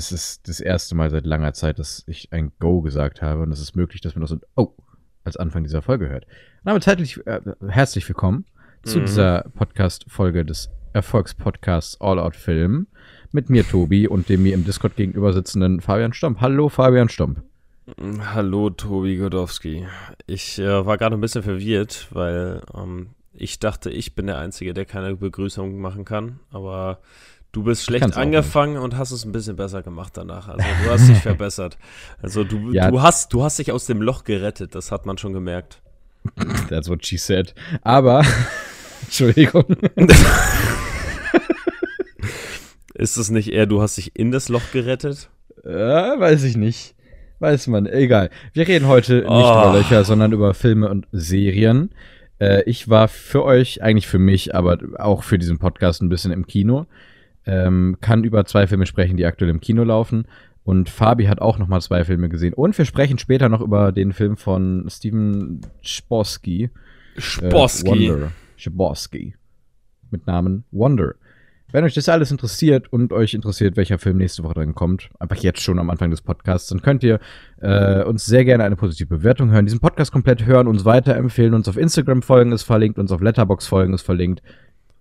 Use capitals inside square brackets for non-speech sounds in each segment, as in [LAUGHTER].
das ist das erste Mal seit langer Zeit, dass ich ein Go gesagt habe. Und es ist möglich, dass man das so Oh als Anfang dieser Folge hört. Aber zeitlich äh, herzlich willkommen zu Mhm. dieser Podcast-Folge des Erfolgspodcasts All Out Film mit mir, Tobi, und dem mir im Discord gegenüber sitzenden Fabian Stomp. Hallo, Fabian Stomp. Hallo, Tobi Godowski. Ich äh, war gerade ein bisschen verwirrt, weil ähm, ich dachte, ich bin der Einzige, der keine Begrüßung machen kann. Aber du bist schlecht kann's angefangen und hast es ein bisschen besser gemacht danach. Also du hast dich [LAUGHS] verbessert. Also du, Ja. du, hast, du hast dich aus dem Loch gerettet, das hat man schon gemerkt. [LAUGHS] That's what she said. Aber, [LAUGHS] Entschuldigung. Ist es nicht eher, du hast dich in das Loch gerettet? Äh, weiß ich nicht. Weiß man. Egal. Wir reden heute nicht Oh. über Löcher, sondern über Filme und Serien. Äh, ich war für euch, eigentlich für mich, aber auch für diesen Podcast ein bisschen im Kino. Ähm, kann über zwei Filme sprechen, die aktuell im Kino laufen. Und Fabi hat auch noch mal zwei Filme gesehen. Und wir sprechen später noch über den Film von Steven Chbosky. Äh, Sposki. Wonder. Chbosky. Mit Namen Wonder. Wenn euch das alles interessiert und euch interessiert, welcher Film nächste Woche dran kommt, einfach jetzt schon am Anfang des Podcasts, dann könnt ihr äh, uns sehr gerne eine positive Bewertung hören, diesen Podcast komplett hören, uns weiterempfehlen, uns auf Instagram folgen, ist verlinkt, uns auf Letterbox folgen, ist verlinkt.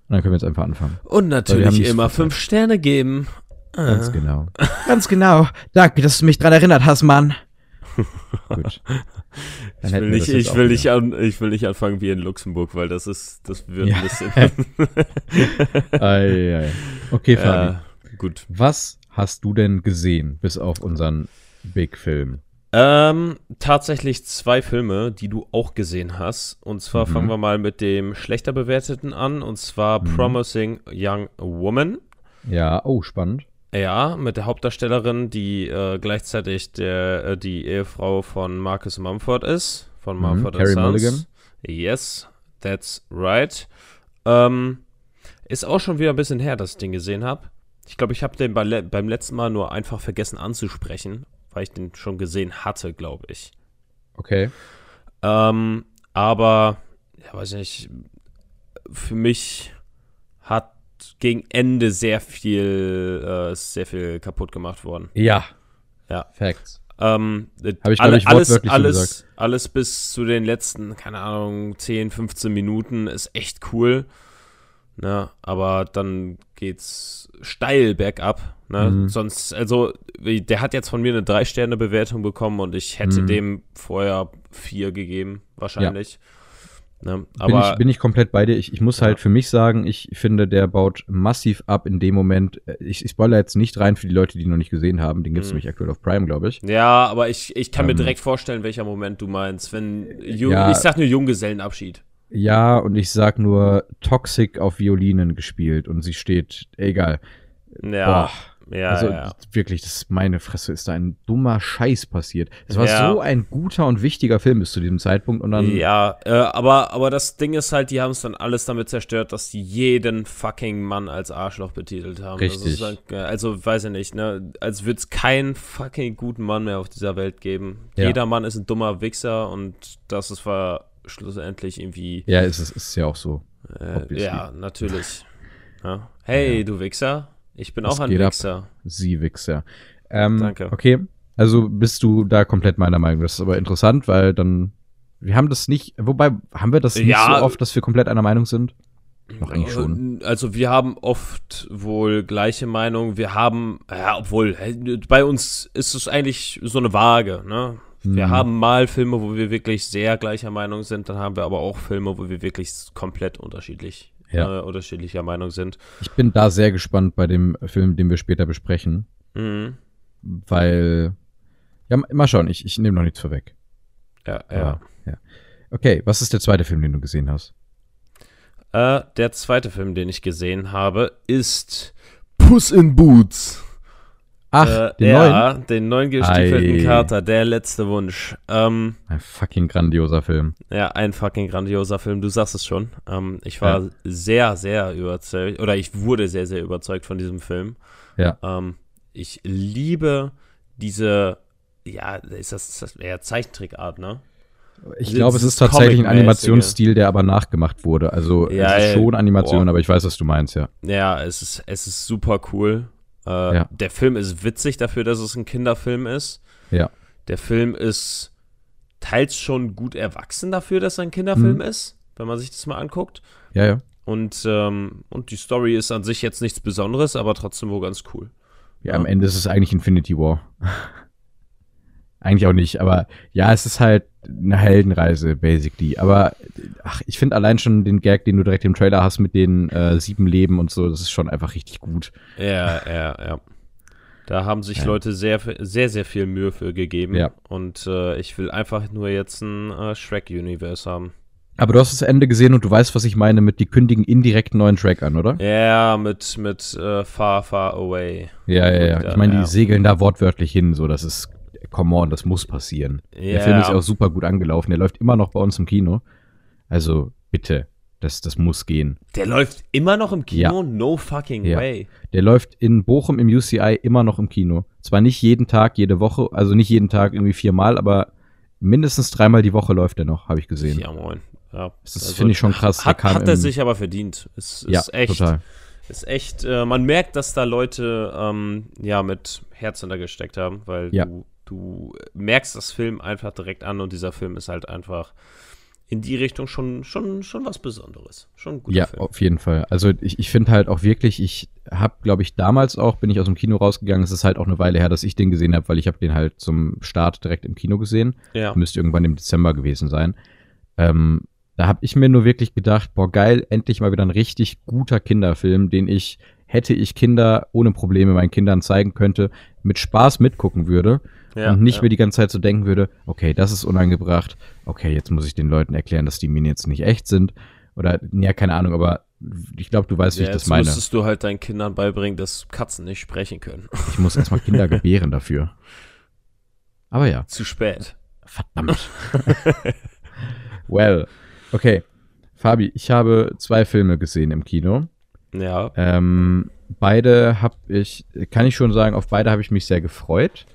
Und dann können wir jetzt einfach anfangen. Und natürlich nicht immer fünf Sterne geben. Ganz Ah. genau. Ganz genau. Danke, dass du mich dran erinnert hast, Mann. [LAUGHS] Gut. Dann Ich will, nicht, ich, will nicht an, ich will nicht anfangen wie in Luxemburg, weil das ist, das wird Ja. ein bisschen. [LAUGHS] [LAUGHS] Ei, ei. Okay, Fabi. äh, gut. Was hast du denn gesehen, bis auf unseren Big-Film? Ähm, tatsächlich zwei Filme, die du auch gesehen hast. Und zwar Mhm. fangen wir mal mit dem schlechter bewerteten an. Und zwar Mhm. Promising Young Woman. Ja, oh, spannend. Ja, mit der Hauptdarstellerin, die äh, gleichzeitig der, äh, die Ehefrau von Marcus Mumford ist. Von Mhm, Mumford Carey Sons. Mulligan. Yes, that's right. Ähm, ist auch schon wieder ein bisschen her, dass ich den gesehen habe. Ich glaube, ich habe den bei beim letzten Mal nur einfach vergessen anzusprechen, weil ich den schon gesehen hatte, glaube ich. Okay. Ähm, aber, ja, weiß nicht, für mich hat gegen Ende sehr viel, äh, sehr viel kaputt gemacht worden. Ja. Ja. Facts. Ähm, Hab ich, alle- ich, alles, alles, gesagt. alles bis zu den letzten, keine Ahnung, 10, 15 Minuten ist echt cool. Ne? Aber dann geht's steil bergab. Ne? Mhm. Sonst, also, der hat jetzt von mir eine 3-Sterne-Bewertung bekommen und ich hätte Mhm. dem vorher 4 gegeben, wahrscheinlich. Ne? Bin Aber ich, bin ich komplett bei dir. Ich, ich muss Ja. halt für mich sagen, ich finde, der baut massiv ab in dem Moment. Äh, Ich, ich spoilere jetzt nicht rein für die Leute, die noch nicht gesehen haben. Den gibt es Mhm. nämlich aktuell auf Prime, glaube ich. ja, aber ich, ich kann mir Ähm, direkt vorstellen, welcher Moment du meinst. Wenn Jung, Ja. ich sag nur Junggesellenabschied. Ja, und ich sag nur Toxic auf Violinen gespielt und sie steht, egal. Ja, ja, also ja. wirklich, das ist meine Fresse, ist da ein dummer Scheiß passiert. Es war Ja. so ein guter und wichtiger Film bis zu diesem Zeitpunkt und dann Ja, äh, aber, aber das Ding ist halt, die haben es dann alles damit zerstört, dass die jeden fucking Mann als Arschloch betitelt haben. Richtig. dann, äh, also, weiß ich nicht, ne? Als würde es keinen fucking guten Mann mehr auf dieser Welt geben. Ja. Jeder Mann ist ein dummer Wichser und das ist war schlussendlich irgendwie. ja, ist es ist ja auch so. Äh, ja, natürlich. [LAUGHS] Ja. Hey, Ja. du Wichser. Ich bin Was auch ein geht ab? Wichser. Sie Wichser. Ähm, Danke. Okay, also bist du da komplett meiner Meinung. Das ist aber interessant, weil dann wir haben das nicht, wobei haben wir das nicht Ja. so oft, dass wir komplett einer Meinung sind? Doch eigentlich schon. Also wir haben oft wohl gleiche Meinung. Wir haben, ja, obwohl, bei uns ist es eigentlich so eine Waage, ne? Wir Mhm. haben mal Filme, wo wir wirklich sehr gleicher Meinung sind, dann haben wir aber auch Filme, wo wir wirklich komplett unterschiedlich, Ja. äh, unterschiedlicher Meinung sind. Ich bin da sehr gespannt bei dem Film, den wir später besprechen, Mhm. weil ja, mal schauen, ich, ich nehme noch nichts vorweg. Ja, ja. Ja. Okay, was ist der zweite Film, den du gesehen hast? Äh, der zweite Film, den ich gesehen habe, ist Puss in Boots. Ach, äh, den ja, neuen? den neuen gestiefelten Ei. Kater, der letzte Wunsch. Ähm, Ein fucking grandioser Film. Ja, ein fucking grandioser Film, du sagst es schon. Ähm, ich war Ja. sehr, sehr überzeugt, oder ich wurde sehr, sehr überzeugt von diesem Film. Ja. Ähm, ich liebe diese, ja, ist das, ist das eher Zeichentrickart, ne? Ich glaube, es ist tatsächlich ein. Animationsstil, der aber nachgemacht wurde. Also Ja, es ist schon Animation, boah. aber ich weiß, was du meinst, ja. Ja, es ist, es ist super cool. Äh, Ja. Der Film ist witzig dafür, dass es ein Kinderfilm ist. Ja. Der Film ist teils schon gut erwachsen dafür, dass er ein Kinderfilm Mhm. ist, wenn man sich das mal anguckt. Ja, ja. Und, ähm, und die Story ist an sich jetzt nichts Besonderes, aber trotzdem wohl ganz cool. Ja, Ja. am Ende ist es eigentlich Infinity War. Eigentlich auch nicht, aber ja, es ist halt eine Heldenreise, basically. Aber ach, ich finde allein schon den Gag, den du direkt im Trailer hast mit den äh, sieben Leben und so, das ist schon einfach richtig gut. Ja, ja, ja. Da haben sich Ja. Leute sehr, sehr, sehr viel Mühe für gegeben. Ja. Und äh, ich will einfach nur jetzt ein äh, Shrek-Universe haben. Aber du hast das Ende gesehen und du weißt, was ich meine mit die kündigen indirekt einen neuen Track an, oder? Ja, mit, mit äh, Far, Far Away. Ja, ja, ja. Ich meine, Ja. die segeln da wortwörtlich hin, so, das ist, come on, das muss passieren. Der Ja. Film ist auch super gut angelaufen, der läuft immer noch bei uns im Kino. Also, bitte, das, das muss gehen. Der läuft immer noch im Kino? Ja. No fucking Ja. way. Der läuft in Bochum im UCI immer noch im Kino. Zwar nicht jeden Tag, jede Woche, also nicht jeden Tag irgendwie viermal, aber mindestens dreimal die Woche läuft er noch, habe ich gesehen. Ja, moin. Ja, Das ist, finde ich schon krass. Der Hat, hat er sich aber verdient. Es ist ja, echt, total. ist echt, äh, man merkt, dass da Leute ähm, ja mit Herz hintergesteckt haben, weil Ja. du, du merkst das Film einfach direkt an und dieser Film ist halt einfach in die Richtung schon, schon, schon was Besonderes. Schon ein guter Ja, Film. auf jeden Fall. Also ich, ich finde halt auch wirklich, ich habe, glaube ich, damals auch, bin ich aus dem Kino rausgegangen. Es ist halt auch eine Weile her, dass ich den gesehen habe, weil ich habe den halt zum Start direkt im Kino gesehen. Ja. Müsste irgendwann im Dezember gewesen sein. Ähm, da habe ich mir nur wirklich gedacht, boah, geil, endlich mal wieder ein richtig guter Kinderfilm, den ich, hätte ich Kinder ohne Probleme meinen Kindern zeigen könnte, mit Spaß mitgucken würde ja, und nicht ja. mir die ganze Zeit so denken würde, okay, das ist unangebracht, okay, jetzt muss ich den Leuten erklären, dass die Minen jetzt nicht echt sind. Oder, ja, keine Ahnung, aber ich glaube, du weißt, wie ja, ich das jetzt meine. müsstest du halt deinen Kindern beibringen, dass Katzen nicht sprechen können. Ich muss erstmal Kinder [LAUGHS] gebären dafür. Aber ja, Zu spät. verdammt. [LAUGHS] well, okay. Fabi, ich habe zwei Filme gesehen im Kino. Ja. Ähm, beide habe ich, kann ich schon sagen, auf beide habe ich mich sehr gefreut.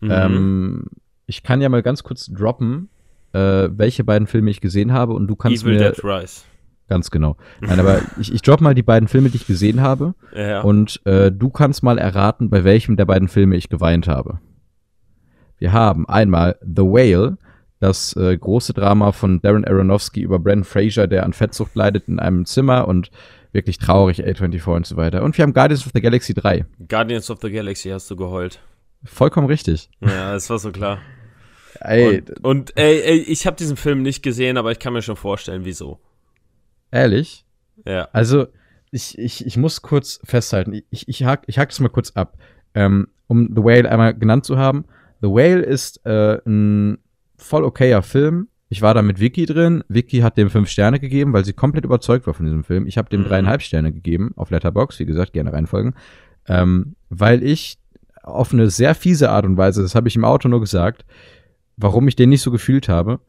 Mhm. Ähm, ich kann ja mal ganz kurz droppen, äh, welche beiden Filme ich gesehen habe und du kannst Evil mir Dead Rise. ganz genau. Nein, aber [LAUGHS] ich, ich droppe mal die beiden Filme, die ich gesehen habe Ja. und äh, du kannst mal erraten, bei welchem der beiden Filme ich geweint habe. Wir haben einmal The Whale, das äh, große Drama von Darren Aronofsky über Brendan Fraser, der an Fettsucht leidet in einem Zimmer und wirklich traurig, A24 und so weiter. Und wir haben Guardians of the Galaxy 3. Guardians of the Galaxy hast du geheult. Vollkommen richtig. Ja, das war so klar. Ey, Und, und ey, ey, ich habe diesen Film nicht gesehen, aber ich kann mir schon vorstellen, wieso. ehrlich? Ja. Also, ich, ich, ich muss kurz festhalten, ich, ich, hak, ich hak das mal kurz ab. Ähm, um The Whale einmal genannt zu haben. The Whale ist äh, ein voll okayer Film. Ich war da mit Vicky drin. Vicky hat dem fünf Sterne gegeben, weil sie komplett überzeugt war von diesem Film. Ich habe dem Mhm. dreieinhalb Sterne gegeben auf Letterbox. Wie gesagt, gerne reinfolgen. Ähm, weil ich auf eine sehr fiese Art und Weise, das habe ich im Auto nur gesagt, warum ich den nicht so gefühlt habe.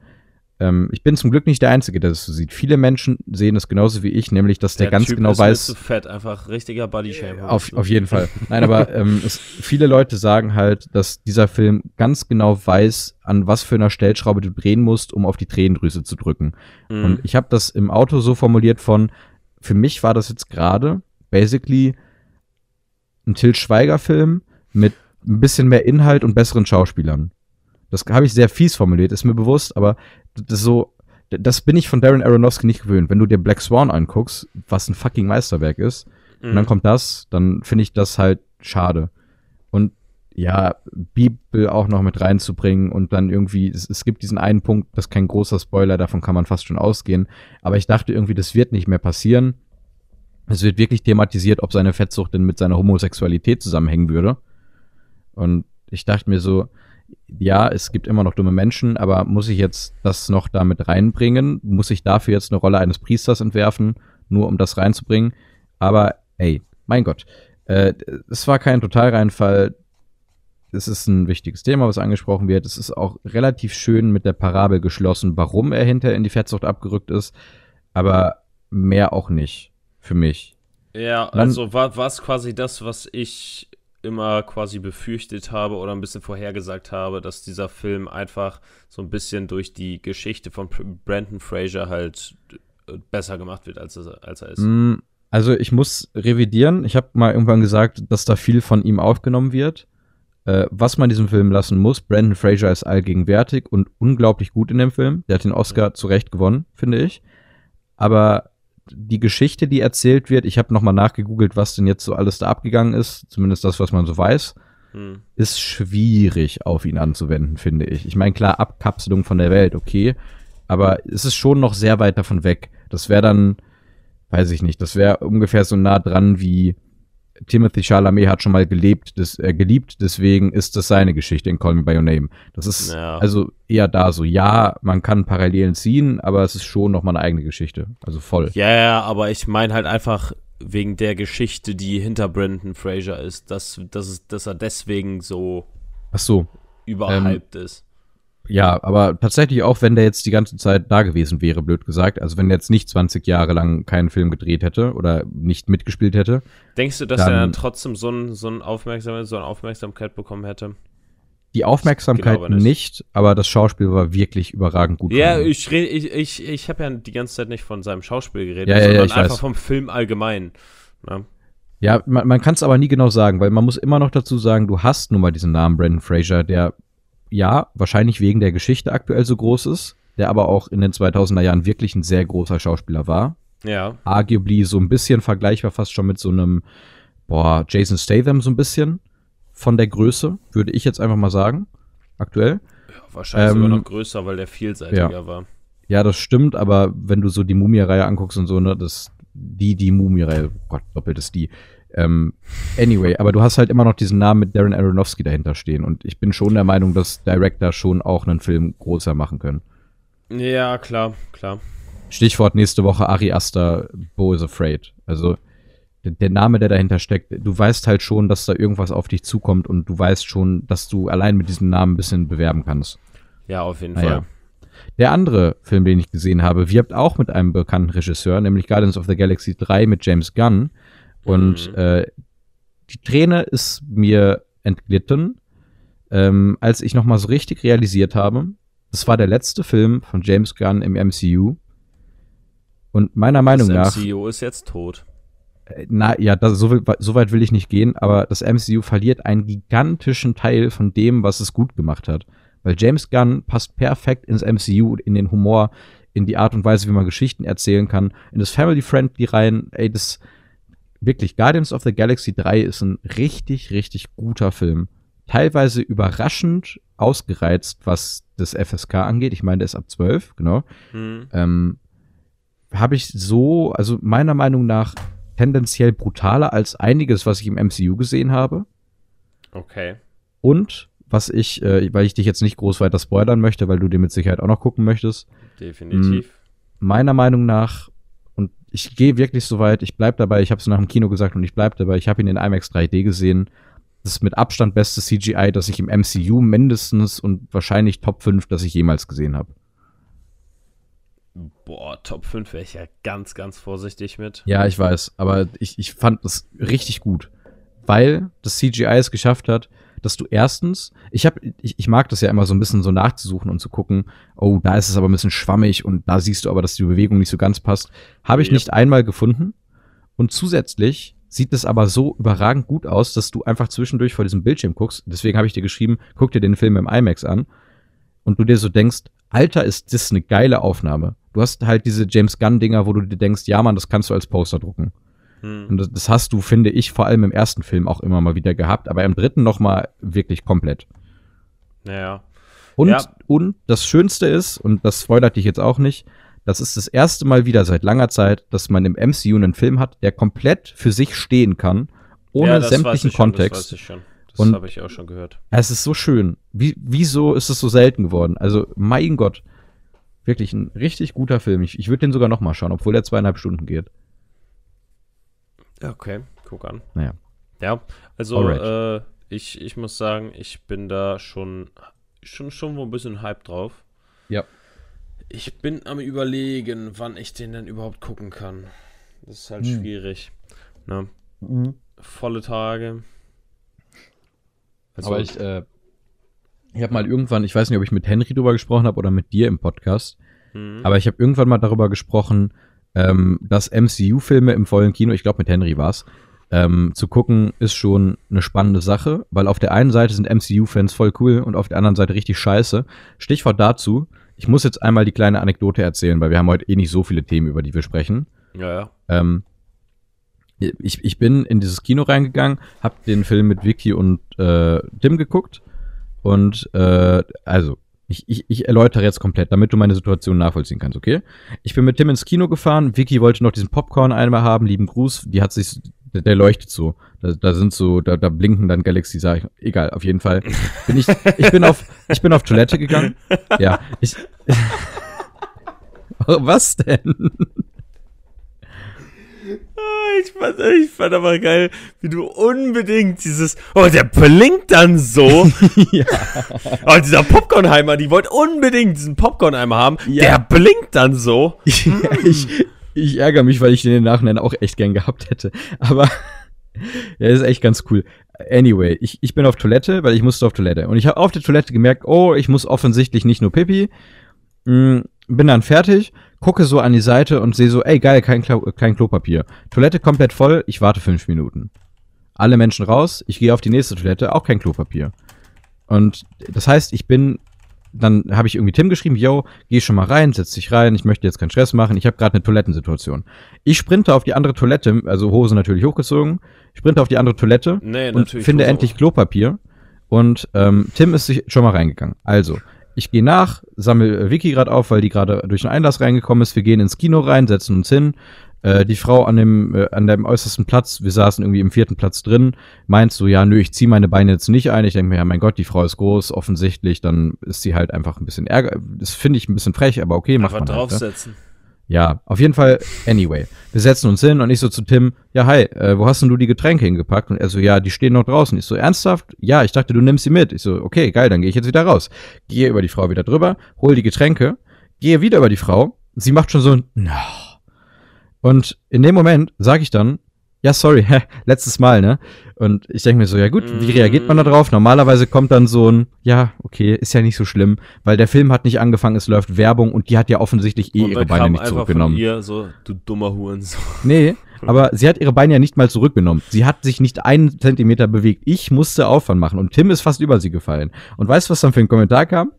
Ähm, ich bin zum Glück nicht der Einzige, der das so sieht. Viele Menschen sehen das genauso wie ich, nämlich, dass der, ganz Typ genau ist weiß, zu fett, einfach richtiger Bodyshaming. auf, auf jeden Fall. Nein, aber [LAUGHS] ähm, es, viele Leute sagen halt, dass dieser Film ganz genau weiß, an was für einer Stellschraube du drehen musst, um auf die Tränendrüse zu drücken. Mhm. Und ich habe das im Auto so formuliert von, für mich war das jetzt gerade basically ein Till Schweiger-Film mit ein bisschen mehr Inhalt und besseren Schauspielern. Das habe ich sehr fies formuliert, ist mir bewusst, aber das so, das bin ich von Darren Aronofsky nicht gewöhnt. Wenn du dir Black Swan anguckst, was ein fucking Meisterwerk ist, und dann Mhm. kommt das, dann finde ich das halt schade. Und ja, Bibel auch noch mit reinzubringen und dann irgendwie, es, es gibt diesen einen Punkt, das ist kein großer Spoiler, davon kann man fast schon ausgehen. Aber ich dachte irgendwie, das wird nicht mehr passieren. Es wird wirklich thematisiert, ob seine Fettsucht denn mit seiner Homosexualität zusammenhängen würde. Und ich dachte mir so, ja, es gibt immer noch dumme Menschen, aber muss ich jetzt das noch damit reinbringen? Muss ich dafür jetzt eine Rolle eines Priesters entwerfen, nur um das reinzubringen? Aber ey, mein Gott, äh, es war kein Totalreinfall. Es ist ein wichtiges Thema, was angesprochen wird. Es ist auch relativ schön mit der Parabel geschlossen, warum er hinterher in die Fettsucht abgerückt ist. Aber mehr auch nicht. Für mich. Ja, also war es quasi das, was ich immer quasi befürchtet habe oder ein bisschen vorhergesagt habe, dass dieser Film einfach so ein bisschen durch die Geschichte von Brandon Fraser halt äh, besser gemacht wird, als er, als er ist. Mm, Also ich muss revidieren. Ich habe mal irgendwann gesagt, dass da viel von ihm aufgenommen wird. Äh, was man diesem Film lassen muss, Brandon Fraser ist allgegenwärtig und unglaublich gut in dem Film. Der hat den Oscar mhm. zu Recht gewonnen, finde ich. Aber die Geschichte, die erzählt wird, ich habe nochmal nachgegoogelt, was denn jetzt so alles da abgegangen ist, zumindest das, was man so weiß, hm. ist schwierig auf ihn anzuwenden, finde ich. Ich meine, klar, Abkapselung von der Welt, okay, aber es ist schon noch sehr weit davon weg. Das wäre dann, weiß ich nicht, das wäre ungefähr so nah dran wie Timothy Chalamet hat schon mal gelebt, das, äh, geliebt, deswegen ist das seine Geschichte in Call Me By Your Name. Das ist ja. also eher da so, ja, man kann Parallelen ziehen, aber es ist schon noch mal eine eigene Geschichte. Also voll. Ja, ja, aber ich meine halt einfach wegen der Geschichte, die hinter Brandon Fraser ist, dass, dass, dass er deswegen so, Ach so überhyped ähm, ist. Ja, aber tatsächlich auch, wenn der jetzt die ganze Zeit da gewesen wäre, blöd gesagt. Also wenn der jetzt nicht 20 Jahre lang keinen Film gedreht hätte oder nicht mitgespielt hätte. Denkst du, dass dann, er dann trotzdem so, ein, so, ein Aufmerksamkeit, so eine Aufmerksamkeit bekommen hätte? Die Aufmerksamkeit nicht. nicht. aber das Schauspiel war wirklich überragend gut. Ja, ich, ich, ich, ich habe ja die ganze Zeit nicht von seinem Schauspiel geredet, ja, sondern ja, einfach weiß. vom Film allgemein. Ne? Ja, man, man kann es aber nie genau sagen, weil man muss immer noch dazu sagen, du hast nun mal diesen Namen Brandon Fraser, der ja, wahrscheinlich wegen der Geschichte aktuell so groß ist, der aber auch in den 2000er Jahren wirklich ein sehr großer Schauspieler war. Ja. Arguably so ein bisschen vergleichbar fast schon mit so einem, boah, Jason Statham so ein bisschen von der Größe, würde ich jetzt einfach mal sagen, aktuell. Ja, wahrscheinlich ähm, sogar noch größer, weil der vielseitiger ja. war. Ja, das stimmt, aber wenn du so die Mumie-Reihe anguckst und so, ne, das, die, die Mumie-Reihe, oh Gott, doppelt ist die, ähm, anyway, aber du hast halt immer noch diesen Namen mit Darren Aronofsky dahinter stehen. Und ich bin schon der Meinung, dass Director schon auch einen Film größer machen können. Ja, klar, klar. Stichwort nächste Woche Ari Aster, Bo is Afraid. Also der, Name, der dahinter steckt, du weißt halt schon, dass da irgendwas auf dich zukommt und du weißt schon, dass du allein mit diesem Namen ein bisschen bewerben kannst. Ja, auf jeden naja. Fall. Der andere Film, den ich gesehen habe, wirbt auch mit einem bekannten Regisseur, nämlich Guardians of the Galaxy 3 mit James Gunn. Und mhm. äh, die Träne ist mir entglitten, ähm, als ich nochmal so richtig realisiert habe, das war der letzte Film von James Gunn im MCU. Und meiner Meinung nach. Das MCU ist jetzt tot. Äh, na ja, das, so, so, weit will ich nicht gehen, aber das MCU verliert einen gigantischen Teil von dem, was es gut gemacht hat. Weil James Gunn passt perfekt ins MCU, in den Humor, in die Art und Weise, wie man Geschichten erzählen kann, in das Family-Friendly rein. Ey, das, wirklich, Guardians of the Galaxy 3 ist ein richtig, richtig guter Film. Teilweise überraschend ausgereizt, was das FSK angeht. Ich meine, der ist ab 12, genau. Mhm. Ähm, Habe ich so, also meiner Meinung nach, tendenziell brutaler als einiges, was ich im MCU gesehen habe. Okay. Und was ich, äh, weil ich dich jetzt nicht groß weiter spoilern möchte, weil du den mit Sicherheit auch noch gucken möchtest. Definitiv. Meiner Meinung nach ich gehe wirklich so weit, ich bleib dabei, ich habe es nach dem Kino gesagt und ich bleib dabei, ich habe ihn in IMAX 3D gesehen. Das ist mit Abstand beste CGI, das ich im MCU mindestens und wahrscheinlich Top 5, das ich jemals gesehen habe. Boah, Top 5 wäre ich ja ganz, ganz vorsichtig mit. Ja, ich weiß, aber ich, ich fand das richtig gut, weil das CGI es geschafft hat, dass du erstens, ich habe, ich, ich mag das ja immer so ein bisschen so nachzusuchen und zu gucken, oh, da ist es aber ein bisschen schwammig und da siehst du aber, dass die Bewegung nicht so ganz passt. Habe ich yep. nicht einmal gefunden. Und zusätzlich sieht es aber so überragend gut aus, dass du einfach zwischendurch vor diesem Bildschirm guckst. Deswegen habe ich dir geschrieben, guck dir den Film im IMAX an und du dir so denkst, Alter, ist das eine geile Aufnahme. Du hast halt diese James Gunn Dinger, wo du dir denkst, ja, Mann, das kannst du als Poster drucken. Hm. Und das, hast du, finde ich, vor allem im ersten Film auch immer mal wieder gehabt, aber im dritten noch mal wirklich komplett. Naja. Und, ja. und das Schönste ist, und das spoilert dich jetzt auch nicht, das ist das erste Mal wieder seit langer Zeit, dass man im MCU einen Film hat, der komplett für sich stehen kann, ohne ja, sämtlichen Kontext. das weiß ich schon. Das habe ich auch schon gehört. Es ist so schön. Wie, wieso ist es so selten geworden? Also, mein Gott. Wirklich ein richtig guter Film. Ich, ich würde den sogar noch mal schauen, obwohl er zweieinhalb Stunden geht. Okay, guck an. Naja. Ja, also äh, ich, ich muss sagen, ich bin da schon, schon, schon wohl ein bisschen Hype drauf. Ja. Ich bin am überlegen, wann ich den denn überhaupt gucken kann. Das ist halt hm. schwierig. Ne? Mhm. Volle Tage. Also, Aber ich, äh, ich habe mal irgendwann, ich weiß nicht, ob ich mit Henry drüber gesprochen habe oder mit dir im Podcast, mhm. aber ich habe irgendwann mal darüber gesprochen, ähm, dass MCU-Filme im vollen Kino, ich glaube mit Henry war's, ähm, zu gucken, ist schon eine spannende Sache, weil auf der einen Seite sind MCU-Fans voll cool und auf der anderen Seite richtig scheiße. Stichwort dazu, ich muss jetzt einmal die kleine Anekdote erzählen, weil wir haben heute eh nicht so viele Themen, über die wir sprechen. Ja, ja. Ähm, ich, ich bin in dieses Kino reingegangen, hab den Film mit Vicky und äh, Tim geguckt und äh, also ich, ich, ich erläutere jetzt komplett, damit du meine Situation nachvollziehen kannst, okay? Ich bin mit Tim ins Kino gefahren, Vicky wollte noch diesen Popcorn einmal haben, lieben Gruß, die hat sich, der, der leuchtet so, da, da sind so, da, da blinken dann Galaxy, sag ich, egal, auf jeden Fall bin ich, ich bin auf, ich bin auf Toilette gegangen, ja, ich, [LAUGHS] was denn? Ich fand, ich fand aber geil, wie du unbedingt dieses, oh, der blinkt dann so. [LAUGHS] ja. [LAUGHS] Oh, dieser Popcornheimer, die wollte unbedingt diesen Popcornheimer haben. Ja. Der blinkt dann so. [LAUGHS] ich, ich ärgere mich, weil ich den im Nachhinein auch echt gern gehabt hätte. Aber ja, ist echt ganz cool. Anyway, ich, ich bin auf Toilette, weil ich musste auf Toilette. Und ich habe auf der Toilette gemerkt, oh, ich muss offensichtlich nicht nur Pipi. Mm, bin dann fertig, gucke so an die Seite und sehe so, ey geil, kein, Klo kein Klopapier. Toilette komplett voll, ich warte fünf Minuten. Alle Menschen raus, ich gehe auf die nächste Toilette, auch kein Klopapier. Und das heißt, ich bin, dann habe ich irgendwie Tim geschrieben, yo, geh schon mal rein, setz dich rein, ich möchte jetzt keinen Stress machen, ich habe gerade eine Toilettensituation. Ich sprinte auf die andere Toilette, also Hose natürlich hochgezogen, sprinte auf die andere Toilette nee, und finde endlich Klopapier. Und ähm, Tim ist sich schon mal reingegangen. Also, ich gehe nach, sammle äh, Vicky gerade auf, weil die gerade durch den Einlass reingekommen ist. Wir gehen ins Kino rein, setzen uns hin. Äh, die Frau an dem, äh, an dem äußersten Platz, wir saßen irgendwie im vierten Platz drin, meint so, ja, nö, ich ziehe meine Beine jetzt nicht ein. Ich denke mir, ja, mein Gott, die Frau ist groß, offensichtlich, dann ist sie halt einfach ein bisschen ärger. Das finde ich ein bisschen frech, aber okay, macht man draufsetzen. Halt, ne? Ja, auf jeden Fall, anyway. Wir setzen uns hin und ich so zu Tim, ja, hi, äh, wo hast denn du die Getränke hingepackt? Und er so, ja, die stehen noch draußen. Ich so, ernsthaft? Ja, ich dachte, du nimmst sie mit. Ich so, okay, geil, dann gehe ich jetzt wieder raus. Gehe über die Frau wieder drüber, hol die Getränke, gehe wieder über die Frau. Sie macht schon so ein, no. Und in dem Moment sage ich dann, ja, sorry, [LAUGHS] letztes Mal, ne? Und ich denke mir so, ja gut, wie reagiert man da drauf? Normalerweise kommt dann so ein, ja, okay, ist ja nicht so schlimm, weil der Film hat nicht angefangen, es läuft Werbung und die hat ja offensichtlich eh ihre Beine nicht zurückgenommen. Von ihr so, du dummer Hurensohn. [LAUGHS] Nee, aber sie hat ihre Beine ja nicht mal zurückgenommen. Sie hat sich nicht einen Zentimeter bewegt. Ich musste Aufwand machen und Tim ist fast über sie gefallen. Und weißt du, was dann für ein Kommentar kam?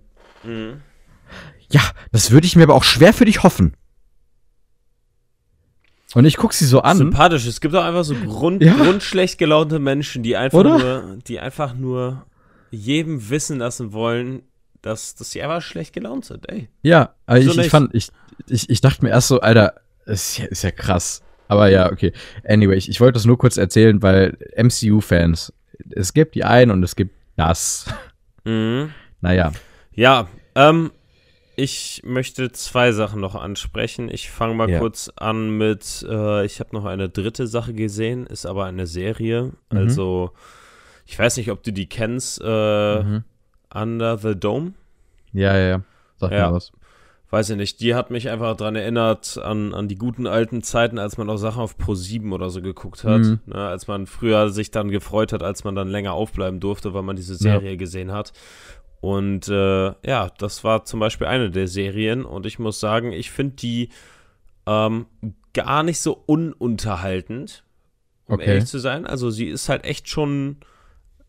Mhm. Ja, das würde ich mir aber auch schwer für dich hoffen. Und ich guck sie so an. Sympathisch. Es gibt auch einfach so grund, ja. grundschlecht gelaunte Menschen, die einfach Oder? nur, die einfach nur jedem wissen lassen wollen, dass, dass sie einfach schlecht gelaunt sind, ey. Ja, aber ich, ich, fand, ich, ich, ich dachte mir erst so, Alter, ist ja, ist ja krass. Aber ja, okay. Anyway, ich, ich wollte das nur kurz erzählen, weil MCU-Fans, es gibt die einen und es gibt das. Mhm. Naja. Ja, ähm, ich möchte zwei Sachen noch ansprechen. Ich fange mal ja. kurz an mit, äh, ich habe noch eine dritte Sache gesehen, ist aber eine Serie. Mhm. Also, ich weiß nicht, ob du die kennst, äh, mhm. Under the Dome. Ja, ja, ja. Sag ja. mir was. Weiß ich nicht, die hat mich einfach daran erinnert an, an die guten alten Zeiten, als man auch Sachen auf Pro 7 oder so geguckt hat. Mhm. Ne, als man früher sich dann gefreut hat, als man dann länger aufbleiben durfte, weil man diese Serie ja. gesehen hat. Und äh, ja, das war zum Beispiel eine der Serien. Und ich muss sagen, ich finde die ähm, gar nicht so ununterhaltend, um okay. ehrlich zu sein. Also sie ist halt echt schon,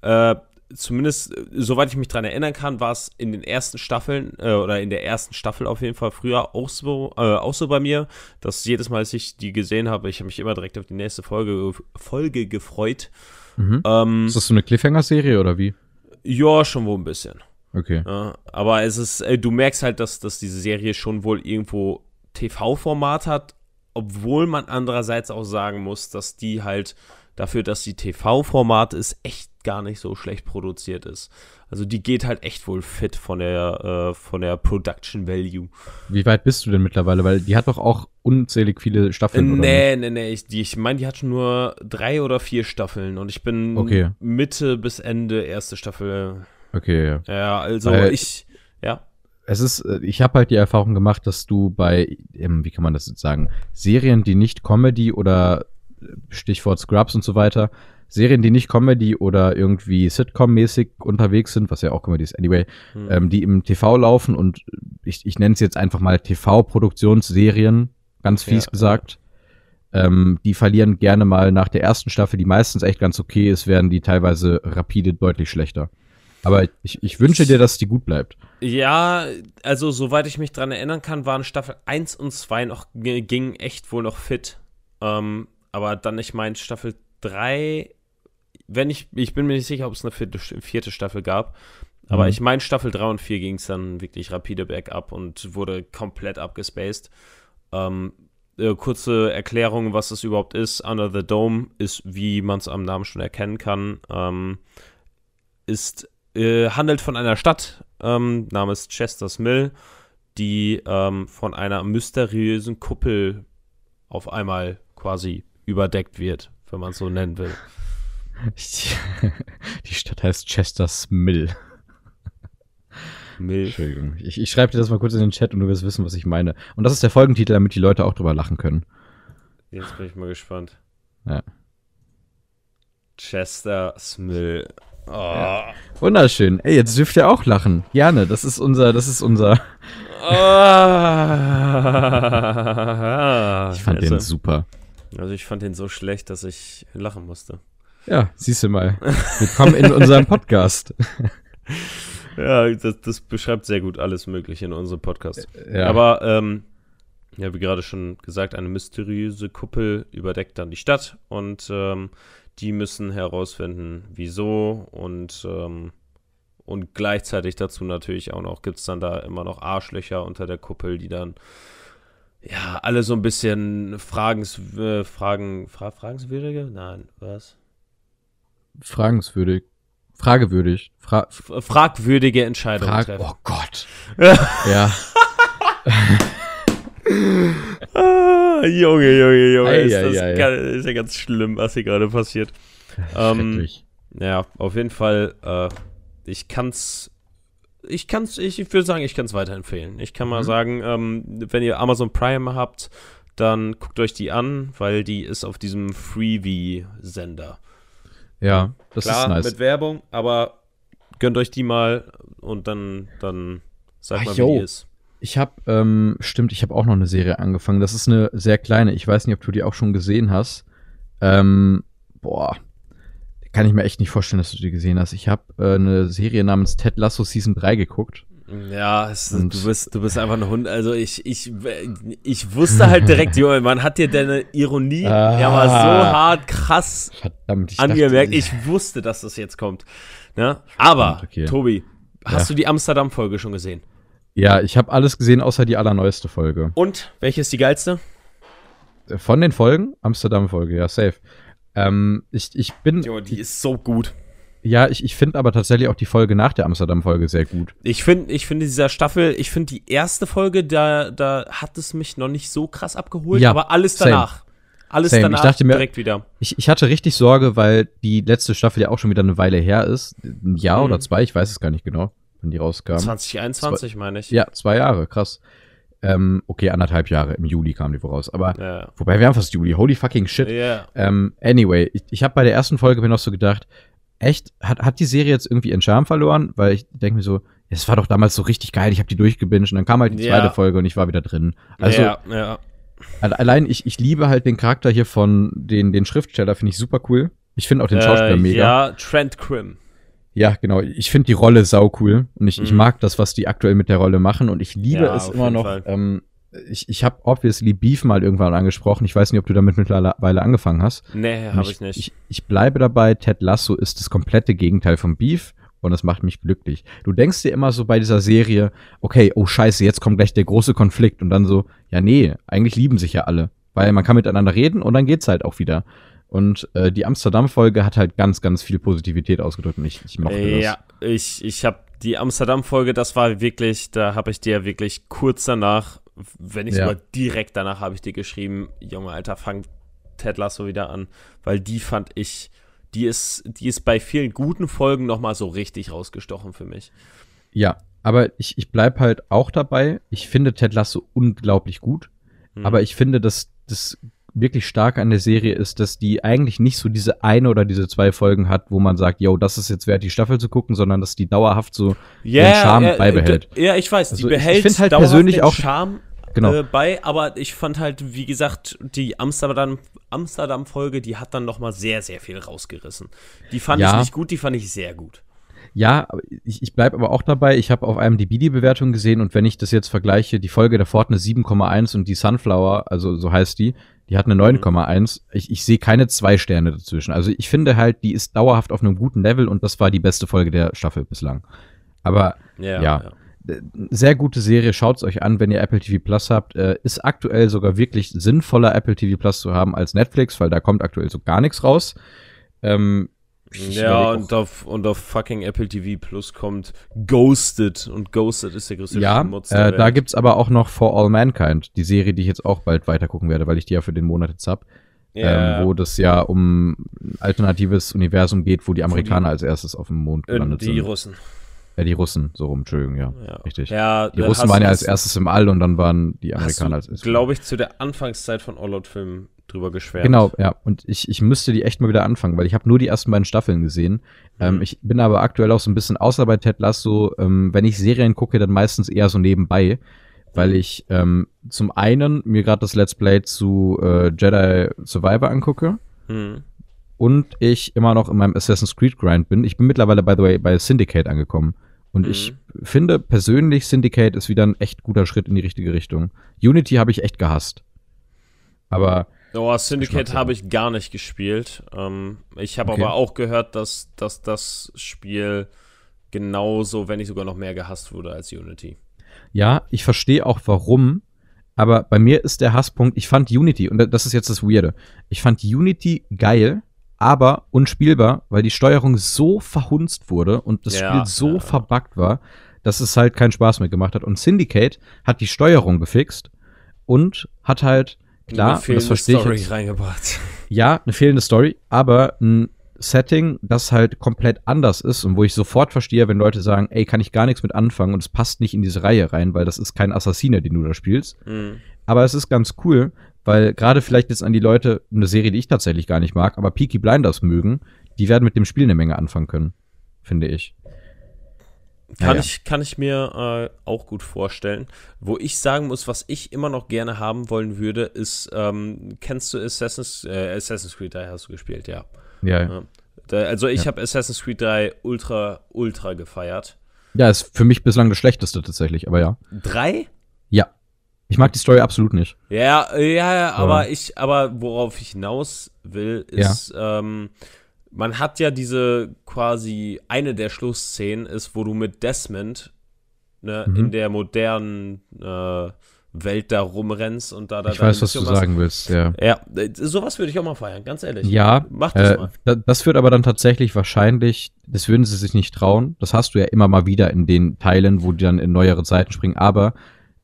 äh, zumindest äh, soweit ich mich dran erinnern kann, war es in den ersten Staffeln äh, oder in der ersten Staffel auf jeden Fall früher auch so, äh, auch so bei mir, dass jedes Mal, als ich die gesehen habe, ich habe mich immer direkt auf die nächste Folge, Folge gefreut. Mhm. Ähm, ist das so eine Cliffhanger-Serie oder wie? Ja, schon wohl ein bisschen. Okay. Ja, aber es ist, äh, du merkst halt, dass, dass diese Serie schon wohl irgendwo TV-Format hat, obwohl man andererseits auch sagen muss, dass die halt dafür, dass die TV-Format ist, echt gar nicht so schlecht produziert ist. Also die geht halt echt wohl fit von der, äh, von der Production Value. Wie weit bist du denn mittlerweile? Weil die hat doch auch unzählig viele Staffeln. Nee, nee, nee. Ich, ich meine, die hat schon nur drei oder vier Staffeln und ich bin okay. Mitte bis Ende erste Staffel Okay, ja. Ja, also Weil ich, ja. Es ist, äh, ich habe halt die Erfahrung gemacht, dass du bei, wie kann man das jetzt sagen, Serien, die nicht Comedy oder äh, Stichwort Scrubs und so weiter, Serien, die nicht Comedy oder irgendwie Sitcom-mäßig unterwegs sind, was ja auch Comedy ist, anyway, hm. ähm, die im TV laufen und ich, ich nenne es jetzt einfach mal TV-Produktionsserien, ganz fies Ja, gesagt. Ähm, die verlieren gerne mal nach der ersten Staffel, die meistens echt ganz okay ist, werden die teilweise rapide deutlich schlechter. Aber ich, ich wünsche dir, dass die gut bleibt. Ja, also soweit ich mich dran erinnern kann, waren Staffel 1 und 2 noch, gingen echt wohl noch fit. Ähm, aber dann, ich meine, Staffel 3, wenn ich, ich bin mir nicht sicher, ob es eine vierte, vierte Staffel gab, aber Mhm. ich meine, Staffel 3 und 4 ging es dann wirklich rapide bergab und wurde komplett abgespaced. Ähm, äh, kurze Erklärung, was es überhaupt ist. Under the Dome ist, wie man es am Namen schon erkennen kann, ähm, ist, äh, handelt von einer Stadt ähm, namens Chester's Mill, die ähm, von einer mysteriösen Kuppel auf einmal quasi überdeckt wird, wenn man es so nennen will. [LAUGHS] Die Stadt heißt Chester's Mill. Mill. Entschuldigung. Ich, ich schreibe dir das mal kurz in den Chat und du wirst wissen, was ich meine. Und das ist der Folgentitel, damit die Leute auch drüber lachen können. Jetzt bin ich mal gespannt. Ja. Chester's Mill. Oh. Ja. Wunderschön. Ey, jetzt dürft ihr auch lachen. Gerne. Das ist unser, das ist unser. Ah. Ich fand den also, super. also ich fand den so schlecht, dass ich lachen musste. Ja, siehst du mal. Willkommen in unserem Podcast. [LAUGHS] Ja, das, das beschreibt sehr gut alles Mögliche in unserem Podcast. Ja. Aber, ähm, ja, wie gerade schon gesagt, eine mysteriöse Kuppel überdeckt dann die Stadt und ähm, die müssen herausfinden, wieso und, ähm, und gleichzeitig dazu natürlich auch noch, gibt es dann da immer noch Arschlöcher unter der Kuppel, die dann ja, alle so ein bisschen fragens, äh, fragen, fra fragenswürdige? Nein, was? fragenswürdig. Fragewürdig. Fra F fragwürdige Entscheidungen Frag treffen. oh Gott. [LAUGHS] ja. [LAUGHS] [LAUGHS] [LAUGHS] Junge, Junge, Junge, Ei, ist, ei, das ei. ga- ist ja ganz schlimm, was hier gerade passiert. Ähm, ja, auf jeden Fall, äh, ich kann's, ich kann's, ich würde sagen, ich kann's weiterempfehlen. Ich kann mal Mhm. sagen, ähm, wenn ihr Amazon Prime habt, dann guckt euch die an, weil die ist auf diesem Freebie-Sender. Ja, das Klar, ist nice. mit Werbung, aber gönnt euch die mal und dann, dann sagt Ach, mal, wie yo. die ist. Ich habe, ähm, stimmt, ich habe auch noch eine Serie angefangen. Das ist eine sehr kleine. Ich weiß nicht, ob du die auch schon gesehen hast. Ähm, boah, kann ich mir echt nicht vorstellen, dass du die gesehen hast. Ich habe äh, eine Serie namens Ted Lasso Season 3 geguckt. Ja, es, du bist, du bist einfach ein Hund. Also ich, ich, ich wusste halt direkt, [LAUGHS] Junge, man hat dir deine Ironie Ah. ja mal so hart krass Verdammt, ich angemerkt. dachte, Ich wusste, dass das jetzt kommt. Ne? Aber, okay. Tobi, hast Ja. du die Amsterdam-Folge schon gesehen? Ja, ich habe alles gesehen, außer die allerneueste Folge. Und welche ist die geilste? Äh, Von den Folgen? Amsterdam-Folge, ja, safe. Ähm, ich, ich bin, Junge, die ist so gut. ja, ich, ich finde aber tatsächlich auch die Folge nach der Amsterdam-Folge sehr gut. Ich finde, ich finde dieser Staffel, ich finde die erste Folge, da, da hat es mich noch nicht so krass abgeholt, Ja, aber alles same. danach. Alles Same. Ich danach dachte mir- direkt wieder. Ich, ich hatte richtig Sorge, weil die letzte Staffel ja auch schon wieder eine Weile her ist. Ein Jahr Mhm. oder zwei, ich weiß es gar nicht genau, wenn die rauskam. 2021, meine ich. Ja, zwei Jahre, krass. Ähm, okay, anderthalb Jahre. Im Juli kam die voraus. Aber, Ja. wobei wir haben fast Juli. Holy fucking shit. Ja. Ähm, anyway, ich, ich habe bei der ersten Folge mir noch so gedacht, echt, hat, hat die Serie jetzt irgendwie ihren Charme verloren? Weil ich denke mir so, es war doch damals so richtig geil, ich habe die durchgebinged und dann kam halt die Ja. zweite Folge und ich war wieder drin. Also ja, ja. alle- allein, ich, ich liebe halt den Charakter hier von den, den Schriftsteller, finde ich super cool. Ich finde auch den Schauspieler äh, mega. Ja, Trent Krim. Ja, genau. Ich finde die Rolle sau cool und ich, ich Mhm. mag das, was die aktuell mit der Rolle machen und ich liebe Ja, es immer noch. Ähm, ich ich habe obviously Beef mal irgendwann angesprochen. Ich weiß nicht, ob du damit mittlerweile angefangen hast. Nee, habe ich nicht. Ich, ich bleibe dabei, Ted Lasso ist das komplette Gegenteil vom Beef und das macht mich glücklich. Du denkst dir immer so bei dieser Serie, okay, oh scheiße, jetzt kommt gleich der große Konflikt und dann so, ja nee, eigentlich lieben sich ja alle, weil man kann miteinander reden und dann geht's halt auch wieder. Und äh, die Amsterdam-Folge hat halt ganz, ganz viel Positivität ausgedrückt und ich, ich mochte das. ja, ich, ich habe die Amsterdam-Folge, das war wirklich, da habe ich dir wirklich kurz danach, wenn nicht Ja. sogar direkt danach, habe ich dir geschrieben, Junge, Alter, fang Ted Lasso wieder an, weil die fand ich, die ist, die ist bei vielen guten Folgen nochmal so richtig rausgestochen für mich. Ja, aber ich, ich bleib halt auch dabei. Ich finde Ted Lasso unglaublich gut. Hm. Aber ich finde, dass das wirklich stark an der Serie ist, dass die eigentlich nicht so diese eine oder diese zwei Folgen hat, wo man sagt, yo, das ist jetzt wert, die Staffel zu gucken, sondern dass die dauerhaft so Ja, Charme ja, beibehält. Ja, ich weiß, Also die ich- ich behält find halt persönlich den auch- Charme, genau. äh, bei, aber ich fand halt, wie gesagt, die Amsterdam, Amsterdam-Folge, die hat dann noch mal sehr, sehr viel rausgerissen. Die fand Ja. ich nicht gut, die fand ich sehr gut. Ja, ich, ich bleibe aber auch dabei. Ich habe auf einem die bewertung gesehen und wenn ich das jetzt vergleiche, die Folge davor hat eine 7,1 und die Sunflower, also so heißt die, die hat eine 9,1. Ich, ich sehe keine zwei Sterne dazwischen. Also ich finde halt, die ist dauerhaft auf einem guten Level und das war die beste Folge der Staffel bislang. Aber Ja, Ja. äh, sehr gute Serie, schaut's euch an, wenn ihr Apple TV Plus habt. Äh, ist aktuell sogar wirklich sinnvoller, Apple TV Plus zu haben als Netflix, weil da kommt aktuell so gar nichts raus. Ähm, ich Ja, und auf, und auf fucking Apple TV Plus kommt Ghosted und Ghosted ist der größte Ja, Schmutz der äh, da Welt. gibt's aber auch noch For All Mankind, die Serie, die ich jetzt auch bald weiter gucken werde, weil ich die ja für den Monat jetzt hab, ja, ähm, wo das ja um ein alternatives Universum geht, wo die Amerikaner als erstes auf dem Mond äh, gelandet die sind. Russen. Äh, die Russen, so rum, Entschuldigung, ja, Ja. richtig. Ja, die Russen waren ja als erstes im All und dann waren die Amerikaner als erstes. glaube ich, zu der Anfangszeit von All-Out-Filmen drüber geschwärmt. Genau, ja. Und ich, ich müsste die echt mal wieder anfangen, weil ich habe nur die ersten beiden Staffeln gesehen. Ähm, Mhm. ich bin aber aktuell auch so ein bisschen außer bei Ted Lasso. Ähm, wenn ich Serien gucke, dann meistens eher so nebenbei, weil ich ähm, zum einen mir gerade das Let's Play zu äh, Jedi Survivor angucke Mhm. und ich immer noch in meinem Assassin's Creed Grind bin. Ich bin mittlerweile, by the way, bei Syndicate angekommen. Und Mhm. ich finde persönlich, Syndicate ist wieder ein echt guter Schritt in die richtige Richtung. Unity habe ich echt gehasst. Aber Oh, Syndicate habe ich gar nicht gespielt. Ähm, ich habe Okay. aber auch gehört, dass, dass das Spiel genauso, wenn nicht sogar noch mehr gehasst wurde als Unity. Ja, ich verstehe auch warum, aber bei mir ist der Hasspunkt, ich fand Unity, und das ist jetzt das Weirde, ich fand Unity geil, aber unspielbar, weil die Steuerung so verhunzt wurde und das Ja, Spiel so ja. verbuggt war, dass es halt keinen Spaß mehr gemacht hat. Und Syndicate hat die Steuerung gefixt und hat halt, klar, Eine das verstehe ich Story jetzt, reingebracht. [LAUGHS] ja, eine fehlende Story, aber ein Setting, das halt komplett anders ist und wo ich sofort verstehe, wenn Leute sagen, ey, kann ich gar nichts mit anfangen und es passt nicht in diese Reihe rein, weil das ist kein Assassiner, den du da spielst. Mhm. Aber es ist ganz cool, weil gerade vielleicht jetzt an die Leute, eine Serie, die ich tatsächlich gar nicht mag, aber Peaky Blinders mögen, die werden mit dem Spiel eine Menge anfangen können, finde ich. Kann, Naja. ich, kann ich mir äh, auch gut vorstellen. Wo ich sagen muss, was ich immer noch gerne haben wollen würde, ist, ähm, kennst du Assassin's, äh, Assassin's Creed 3 hast du gespielt, ja. Ja, ja. Ja. Da, also ich Ja. habe Assassin's Creed 3 ultra, ultra gefeiert. ja, ist für mich bislang das Schlechteste tatsächlich, aber ja. Drei? Ja. Ich mag die Story absolut nicht. Ja, ja, ja, aber Ja. ich, aber worauf ich hinaus will, ist, ähm, man hat ja diese quasi eine der Schlussszenen ist, wo du mit Desmond ne, Mhm. in der modernen äh, Welt da rumrennst und da da Ich weiß, was du machst. sagen willst, ja. Ja, äh, sowas würde ich auch mal feiern, ganz ehrlich. Ja, Mach das äh, mal. da, das wird aber dann tatsächlich wahrscheinlich, das würden sie sich nicht trauen. Das hast du ja immer mal wieder in den Teilen, wo die dann in neuere Zeiten springen. Aber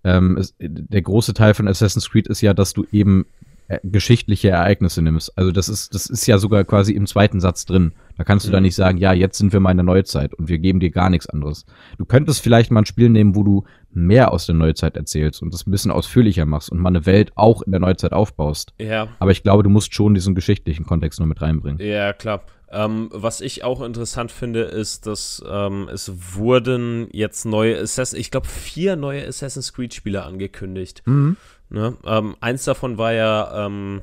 ähm, es, der große Teil von Assassin's Creed ist ja, dass du eben äh, geschichtliche Ereignisse nimmst. Also das ist, das ist ja sogar quasi im zweiten Satz drin. Da kannst du Mhm. dann nicht sagen, ja, jetzt sind wir mal in der Neuzeit und wir geben dir gar nichts anderes. Du könntest vielleicht mal ein Spiel nehmen, wo du mehr aus der Neuzeit erzählst und das ein bisschen ausführlicher machst und mal eine Welt auch in der Neuzeit aufbaust. Ja, Aber ich glaube, du musst schon diesen geschichtlichen Kontext noch mit reinbringen. Ja, klar. Ähm, was ich auch interessant finde, ist, dass ähm, es wurden jetzt neue Assassin's, ich glaube vier neue Assassin's Creed Spiele angekündigt. Mhm. Ne? Ähm, eins davon war ja, ähm,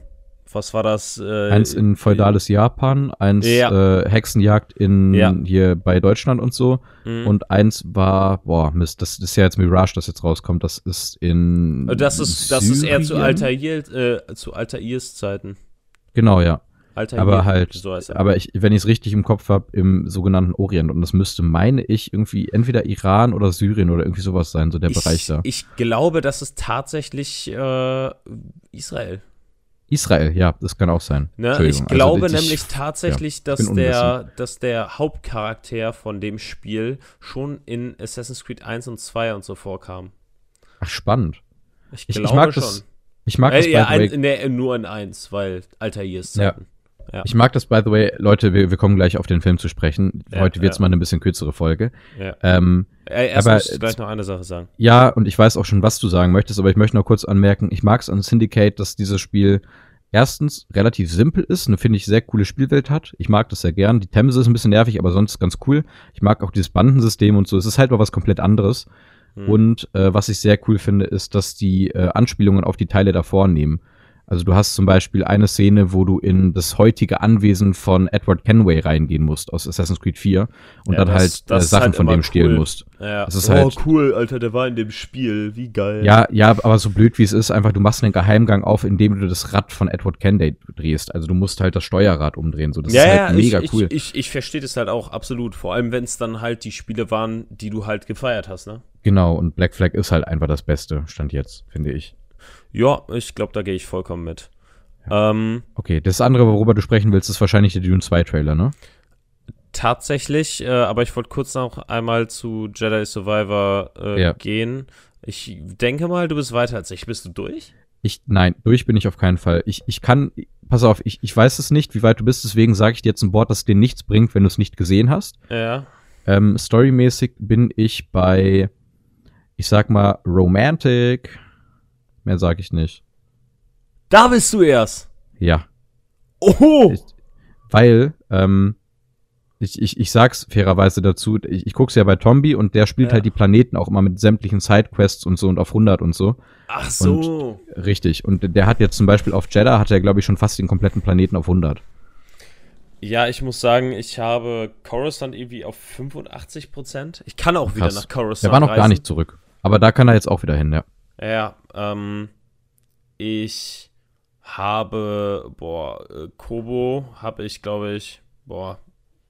was war das? Äh, Eins in feudales Japan, eins Ja. äh, Hexenjagd in Ja. hier bei Deutschland und so. Mhm. Und eins war, boah, Mist, das, das ist ja jetzt Mirage, das jetzt rauskommt. Das ist in. das ist, das ist eher zu? Altair, äh, zu Altairs Zeiten. Genau, ja. Altair, Aber halt, so heißt er. aber ich, wenn ich es richtig im Kopf habe, im sogenannten Orient. Und das müsste, meine ich, irgendwie entweder Iran oder Syrien oder irgendwie sowas sein, so der Bereich ich, da. ich glaube, das ist tatsächlich äh, Israel. Israel, ja, das kann auch sein. Ne? Ich glaube Also, ich- nämlich tatsächlich, dass, bin der, dass der Hauptcharakter von dem Spiel schon in Assassin's Creed 1 und 2 und so vorkam. Ach, spannend. Ich Ich, ich glaube mag schon. das. Ich mag das, äh, by ja, ein, nee, nur in 1, weil Altair's Ja. Zeiten. Ja. Ich mag das, by the way, Leute, wir, wir kommen gleich auf den Film zu sprechen. Ja, Heute wird's ja. mal eine bisschen kürzere Folge. Ja. Ähm, Äh, erst Aber, ich gleich noch eine Sache sagen. ja, und ich weiß auch schon, was du sagen möchtest, aber ich möchte noch kurz anmerken, ich mag es an Syndicate, dass dieses Spiel erstens relativ simpel ist, eine, finde ich, sehr coole Spielwelt hat. Ich mag das sehr gern. Die Themse ist ein bisschen nervig, aber sonst ganz cool. Ich mag auch dieses Bandensystem und so. Es ist halt mal was komplett anderes. Hm. Und äh, was ich sehr cool finde, ist, dass die äh, Anspielungen auf die Teile davor nehmen. Also du hast zum Beispiel eine Szene, wo du in das heutige Anwesen von Edward Kenway reingehen musst aus Assassin's Creed 4 und ja, dann das, halt das äh, Sachen halt von dem cool. stehlen musst. Ja. Das ist oh, halt, cool, Alter, der war in dem Spiel, wie geil. Ja, ja, aber so blöd wie es ist, einfach du machst einen Geheimgang auf, indem du das Rad von Edward Kenway drehst. Also du musst halt das Steuerrad umdrehen. So, das ja, ist halt mega ich, cool. Ich, ich, ich verstehe das halt auch absolut. Vor allem, wenn es dann halt die Spiele waren, die du halt gefeiert hast, ne? Genau, und Black Flag ist halt einfach das Beste, stand jetzt, finde ich. Ja, ich glaube, da gehe ich vollkommen mit. Ähm, okay, das andere, worüber du sprechen willst, ist wahrscheinlich der Dune 2 Trailer, ne? Tatsächlich, äh, aber ich wollte kurz noch einmal zu Jedi Survivor äh, ja. gehen. Ich denke mal, du bist weiter als ich. Bist du durch? Ich, nein, durch bin ich auf keinen Fall. Ich, ich kann, pass auf, ich, ich weiß es nicht, wie weit du bist, deswegen sage ich dir jetzt ein Wort, das dir nichts bringt, wenn du es nicht gesehen hast. Ja. Ähm, storymäßig bin ich bei, ich sag mal, Romantic. Mehr sage ich nicht. Da bist du erst. Ja. Oh! Ich, weil, ähm, ich, ich, ich sag's fairerweise dazu, ich, ich guck's ja bei Tombi und der spielt ja. halt die Planeten auch immer mit sämtlichen Sidequests und so und auf 100 und so. Ach so. Und, richtig. Und der hat jetzt zum Beispiel auf Jeddah, hat er glaube ich schon fast den kompletten Planeten auf 100. Ja, ich muss sagen, ich habe Coruscant irgendwie auf 85 Prozent. Ich kann auch wieder nach Coruscant Der war noch reisen. gar nicht zurück. Aber da kann er jetzt auch wieder hin, ja. Ja, ähm, ich habe, boah, äh, Kobo habe ich, glaube ich, boah,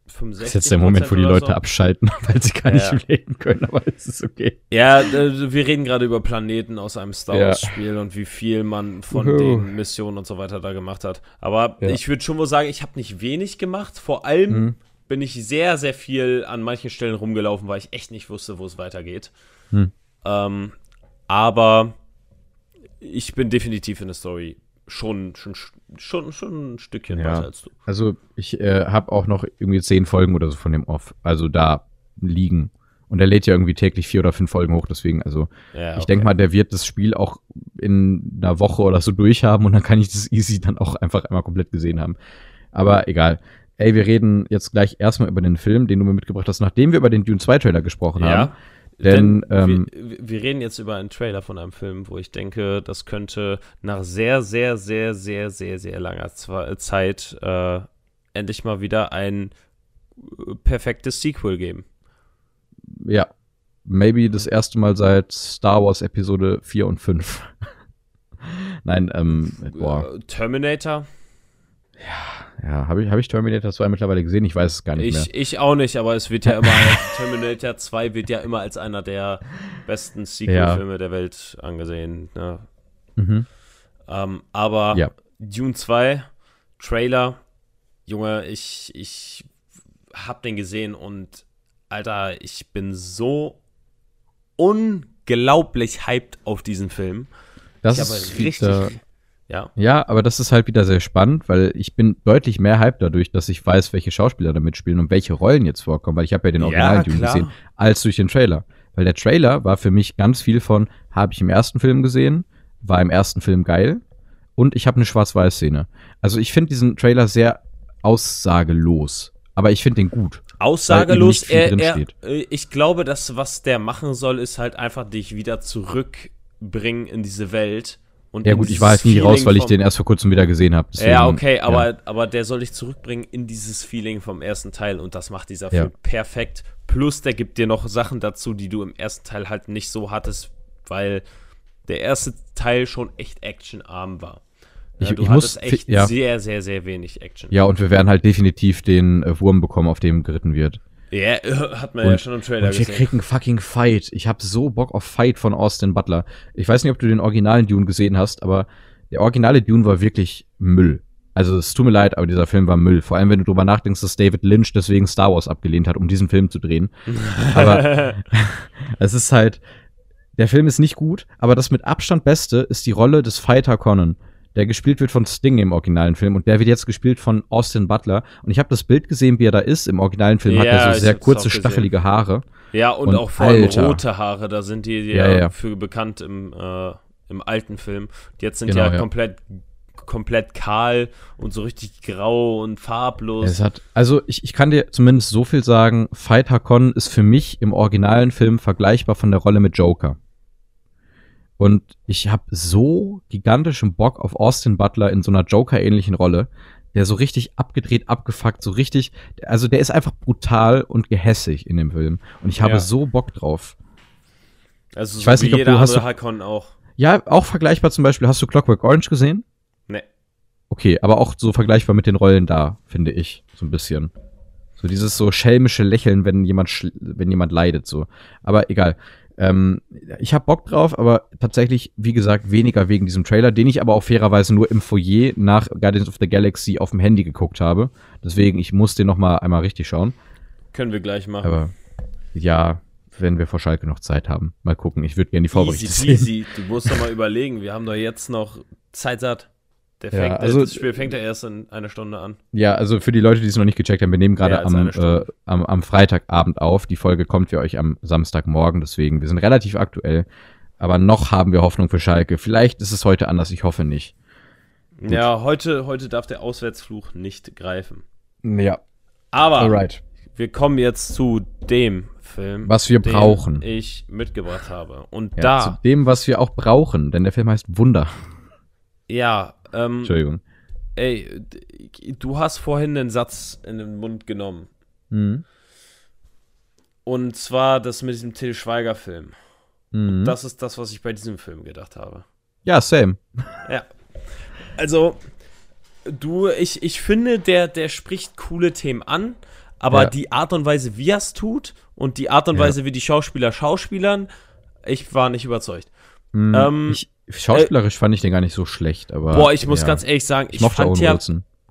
65. Das ist jetzt der Moment, wo die Leute so. abschalten, [LAUGHS] weil sie gar ja. nicht reden können, aber es ist okay. Ja, wir reden gerade über Planeten aus einem Star Wars-Spiel ja. und wie viel man von Uhu. den Missionen und so weiter da gemacht hat. Aber ja. ich würde schon wohl sagen, ich habe nicht wenig gemacht. Vor allem mhm. bin ich sehr, sehr viel an manchen Stellen rumgelaufen, weil ich echt nicht wusste, wo es weitergeht. Mhm. Ähm, aber ich bin definitiv in der Story schon, schon, schon, schon ein Stückchen ja. weiter als du. Also ich äh, habe auch noch irgendwie zehn Folgen oder so von dem Off, also da liegen. Und er lädt ja irgendwie täglich vier oder fünf Folgen hoch, deswegen, also ja, okay. ich denke mal, der wird das Spiel auch in einer Woche oder so durchhaben und dann kann ich das [LAUGHS] easy dann auch einfach einmal komplett gesehen haben. Aber egal. Ey, wir reden jetzt gleich erstmal über den Film, den du mir mitgebracht hast, nachdem wir über den Dune 2 Trailer gesprochen ja. haben. Denn, Denn ähm, wir, wir, reden jetzt über einen Trailer von einem Film, wo ich denke, das könnte nach sehr, sehr, sehr, sehr, sehr, sehr langer Zeit äh, endlich mal wieder ein äh, perfektes Sequel geben. Ja, maybe das erste Mal seit Star Wars Episode 4 und 5. [LAUGHS] Nein, ähm, boah. Äh, Terminator? Ja, ja. Habe ich, hab ich Terminator 2 mittlerweile gesehen? Ich weiß es gar nicht ich, mehr. Ich auch nicht, aber es wird ja immer, [LAUGHS] Terminator 2 wird ja immer als einer der besten Sequel-Filme ja. der Welt angesehen. Ne? Mhm. Ähm, aber ja. Dune 2, Trailer, Junge, ich, ich hab den gesehen und Alter, ich bin so unglaublich hyped auf diesen Film. Das ich ist richtig, ja. Ja, aber das ist halt wieder sehr spannend, weil ich bin deutlich mehr hyped dadurch, dass ich weiß, welche Schauspieler da mitspielen und welche Rollen jetzt vorkommen, weil ich habe ja den Original ja, gesehen, als durch den Trailer. Weil der Trailer war für mich ganz viel von, habe ich im ersten Film gesehen, war im ersten Film geil und ich habe eine Schwarz-Weiß-Szene. Also ich finde diesen Trailer sehr aussagelos, aber ich finde den gut. Aussagelos, er, er, äh, ich glaube, das, was der machen soll, ist halt einfach dich wieder zurückbringen in diese Welt und ja gut, ich war halt nie raus, weil ich den erst vor kurzem wieder gesehen habe. Ja, okay, aber, ja. aber der soll dich zurückbringen in dieses Feeling vom ersten Teil und das macht dieser Film ja. perfekt. Plus, der gibt dir noch Sachen dazu, die du im ersten Teil halt nicht so hattest, weil der erste Teil schon echt actionarm war. Ich, du ich muss echt ja. sehr, sehr, sehr wenig Action. Ja, und wir werden halt definitiv den äh, Wurm bekommen, auf dem geritten wird. Ja, [LAUGHS] hat man und, ja schon im Trailer und wir gesehen. kriegen fucking Fight. Ich habe so Bock auf Fight von Austin Butler. Ich weiß nicht, ob du den originalen Dune gesehen hast, aber der originale Dune war wirklich Müll. Also es tut mir leid, aber dieser Film war Müll. Vor allem, wenn du drüber nachdenkst, dass David Lynch deswegen Star Wars abgelehnt hat, um diesen Film zu drehen. [LAUGHS] aber [LAUGHS] es ist halt, der Film ist nicht gut, aber das mit Abstand Beste ist die Rolle des Fighter Conan der gespielt wird von Sting im originalen Film und der wird jetzt gespielt von Austin Butler. Und ich habe das Bild gesehen, wie er da ist. Im originalen Film ja, hat er so sehr kurze, stachelige Haare. Ja, und, und auch vor allem rote Haare, da sind die, die ja, ja, für bekannt im, äh, im alten Film. Jetzt sind genau, ja komplett komplett kahl und so richtig grau und farblos. Es hat, also ich, ich kann dir zumindest so viel sagen, Fight Hakon ist für mich im originalen Film vergleichbar von der Rolle mit Joker. Und ich habe so gigantischen Bock auf Austin Butler in so einer Joker-ähnlichen Rolle, der so richtig abgedreht, abgefuckt, so richtig, also der ist einfach brutal und gehässig in dem Film. Und ich habe Ja. so Bock drauf. Also ich so weiß wie nicht, ob jeder du- hast andere du- Hakon auch. Ja, auch vergleichbar zum Beispiel, hast du Clockwork Orange gesehen? Nee. Okay, aber auch so vergleichbar mit den Rollen da, finde ich, so ein bisschen. So dieses so schelmische Lächeln, wenn jemand wenn jemand leidet, so. Aber egal. Ähm, ich hab Bock drauf, aber tatsächlich, wie gesagt, weniger wegen diesem Trailer, den ich aber auch fairerweise nur im Foyer nach Guardians of the Galaxy auf dem Handy geguckt habe. Deswegen, ich muss den noch mal einmal richtig schauen. Können wir gleich machen. Aber ja, wenn wir vor Schalke noch Zeit haben. Mal gucken. Ich würde gerne die Vorberichte easy sehen. peasy. Du musst doch mal überlegen. Wir haben doch jetzt noch Zeit satt. Der Ja, fängt, also- das Spiel fängt ja erst in einer Stunde an. Ja, also für die Leute, die es noch nicht gecheckt haben, wir nehmen gerade am, äh, am, am Freitagabend auf. Die Folge kommt für euch am Samstagmorgen, deswegen, wir sind relativ aktuell. Aber noch haben wir Hoffnung für Schalke. Vielleicht ist es heute anders, ich hoffe nicht. Ja, heute, heute darf der Auswärtsfluch nicht greifen. Ja, Aber alright. wir kommen jetzt zu dem Film, Was wir den brauchen. ich mitgebracht habe. Und Ja, da, Zu dem, was wir auch brauchen, denn der Film heißt Wunder. ja, ähm, Entschuldigung. ey, du hast vorhin einen Satz in den Mund genommen. Mhm. Und zwar das mit diesem Till Schweiger-Film. Mhm. Das ist das, was ich bei diesem Film gedacht habe. Ja, same. [LAUGHS] Ja. Also, du, ich, ich finde, der, der spricht coole Themen an, aber Ja. die Art und Weise, wie er es tut und die Art und Ja. Weise, wie die Schauspieler schauspielern, ich war nicht überzeugt. Mhm. Ähm, ich, schauspielerisch fand ich den gar nicht so schlecht, aber. Boah, ich muss ja. ganz ehrlich sagen, ich ich, mochte fand ja,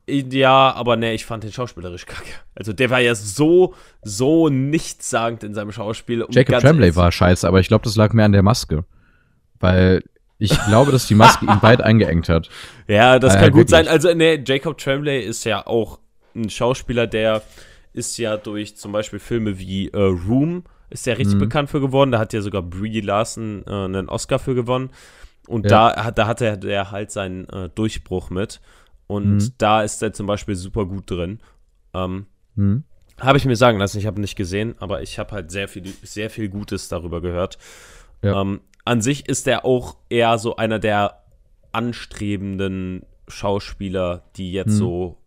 ja, aber ne, ich fand den schauspielerisch kacke. Also der war ja so, so nichtssagend in seinem Schauspiel. und Jacob Tremblay war scheiße, aber ich glaube, das lag mehr an der Maske. Weil ich glaube, dass die Maske ihn weit eingeengt hat. [LAUGHS] Ja, das Äh, kann gut wirklich. sein. Also, ne, Jacob Tremblay ist ja auch ein Schauspieler, der ist ja durch zum Beispiel Filme wie äh, Room ist der richtig Mhm. bekannt für geworden. Da hat ja sogar Brie Larson äh, einen Oscar für gewonnen. Und Ja. da, hat, da hatte der halt seinen äh, Durchbruch mit. Und Mhm. da ist er zum Beispiel super gut drin. Ähm, Hm? habe ich mir sagen lassen, ich habe nicht gesehen, aber ich habe halt sehr viel, sehr viel Gutes darüber gehört. Ja. Ähm, an sich ist er auch eher so einer der anstrebenden Schauspieler, die jetzt Hm. so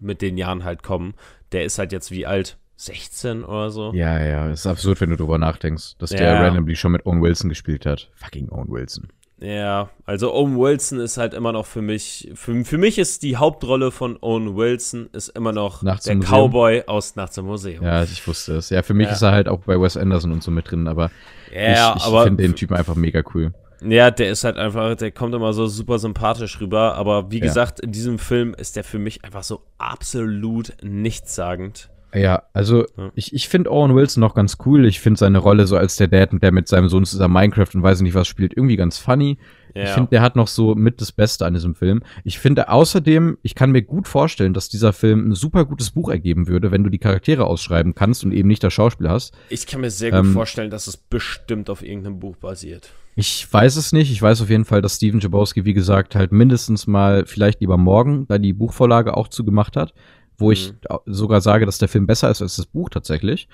mit den Jahren halt kommen. Der ist halt jetzt wie alt? 16 oder so? Ja, ja, ist absurd, wenn du drüber nachdenkst, dass der Ja. randomly schon mit Owen Wilson gespielt hat. Fucking Owen Wilson. Ja, also Owen Wilson ist halt immer noch für mich, für, für mich ist die Hauptrolle von Owen Wilson ist immer noch Nachts der? Cowboy aus Nachts im Museum. Ja, ich wusste es. Ja, für mich Ja. ist er halt auch bei Wes Anderson und so mit drin, aber Ja, ich, ich finde den Typen einfach mega cool. Ja, der ist halt einfach, der kommt immer so super sympathisch rüber, aber wie Ja. gesagt, in diesem Film ist der für mich einfach so absolut nichtssagend. Ja, also Ja. ich, ich finde Owen Wilson noch ganz cool. Ich finde seine Rolle so als der Dad, der mit seinem Sohn zusammen Minecraft und weiß nicht was spielt, irgendwie ganz funny. Ja. Ich finde, der hat noch so mit das Beste an diesem Film. Ich finde außerdem, ich kann mir gut vorstellen, dass dieser Film ein super gutes Buch ergeben würde, wenn du die Charaktere ausschreiben kannst und eben nicht das Schauspiel hast. Ich kann mir sehr gut Ähm, vorstellen, dass es bestimmt auf irgendeinem Buch basiert. Ich weiß es nicht. Ich weiß auf jeden Fall, dass Steven Jabowski, wie gesagt, halt mindestens mal vielleicht lieber morgen da die Buchvorlage auch zugemacht hat, wo ich au- sogar sage, dass der Film besser ist als das Buch tatsächlich.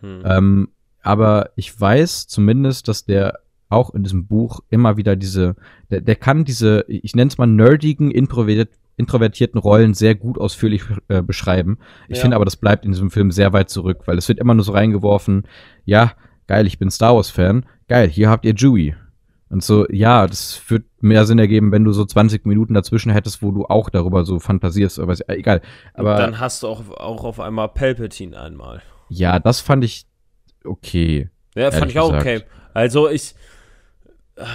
Hm. Ähm, aber ich weiß zumindest, dass der auch in diesem Buch immer wieder diese, der, der kann diese, ich nenne es mal nerdigen, introvertiert, introvertierten Rollen sehr gut ausführlich äh, beschreiben. Ich Ja. finde aber, das bleibt in diesem Film sehr weit zurück, weil es wird immer nur so reingeworfen, ja, geil, ich bin Star Wars-Fan, geil, hier habt ihr Chewie. Und so, ja, das wird mehr Sinn ergeben, wenn du so 20 Minuten dazwischen hättest, wo du auch darüber so fantasierst äh, egal. Aber Und dann hast du auch, auch auf einmal Palpatine einmal. ja, das fand ich okay. Ja, fand ich auch gesagt. okay. Also ich,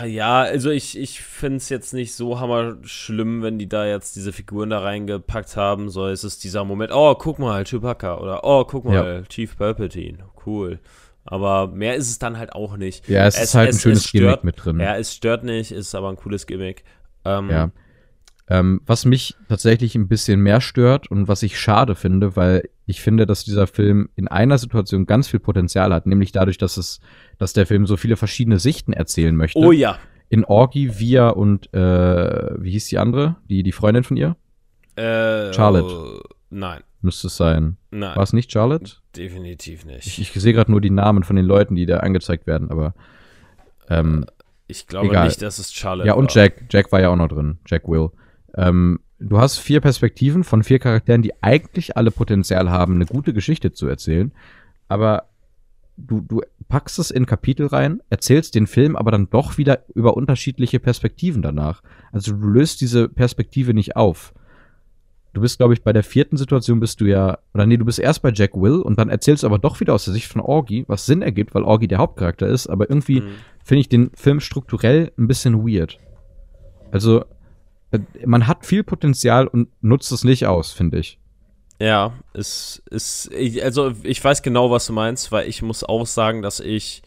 ja, also ich, ich finde es jetzt nicht so hammer schlimm, wenn die da jetzt diese Figuren da reingepackt haben. So, es ist dieser Moment, oh, guck mal, Chewbacca oder oh, guck mal, Chief Palpatine, cool. Aber mehr ist es dann halt auch nicht. Ja, es, ist halt ein schönes stört, Gimmick mit drin. Ja, es stört nicht, ist aber ein cooles Gimmick. Ähm, Ja. Ähm, was mich tatsächlich ein bisschen mehr stört und was ich schade finde, weil ich finde, dass dieser Film in einer Situation ganz viel Potenzial hat, nämlich dadurch, dass es, dass der Film so viele verschiedene Sichten erzählen möchte. Oh ja. in Orgy, Via und äh, wie hieß die andere? Die, die Freundin von ihr? Äh, Charlotte. Nein, Müsste es sein. nein. War es nicht Charlotte? Definitiv nicht. Ich, ich sehe gerade nur die Namen von den Leuten, die da angezeigt werden, aber ähm, Ich glaube Egal. nicht, dass es Charlotte ja, und war. Jack. Jack war ja auch noch drin. Jack Will. Ähm, du hast vier Perspektiven von vier Charakteren, die eigentlich alle Potenzial haben, eine gute Geschichte zu erzählen. Aber du, du packst es in Kapitel rein, erzählst den Film aber dann doch wieder über unterschiedliche Perspektiven danach. Also du löst diese Perspektive nicht auf. Du bist, glaube ich, bei der vierten Situation bist du ja, oder nee, du bist erst bei Jack Will und dann erzählst du aber doch wieder aus der Sicht von Orgy, was Sinn ergibt, weil Orgy der Hauptcharakter ist, aber irgendwie Mhm. finde ich den Film strukturell ein bisschen weird. Also, äh, man hat viel Potenzial und nutzt es nicht aus, finde ich. Ja, es ist, also ich weiß genau, was du meinst, weil ich muss auch sagen, dass ich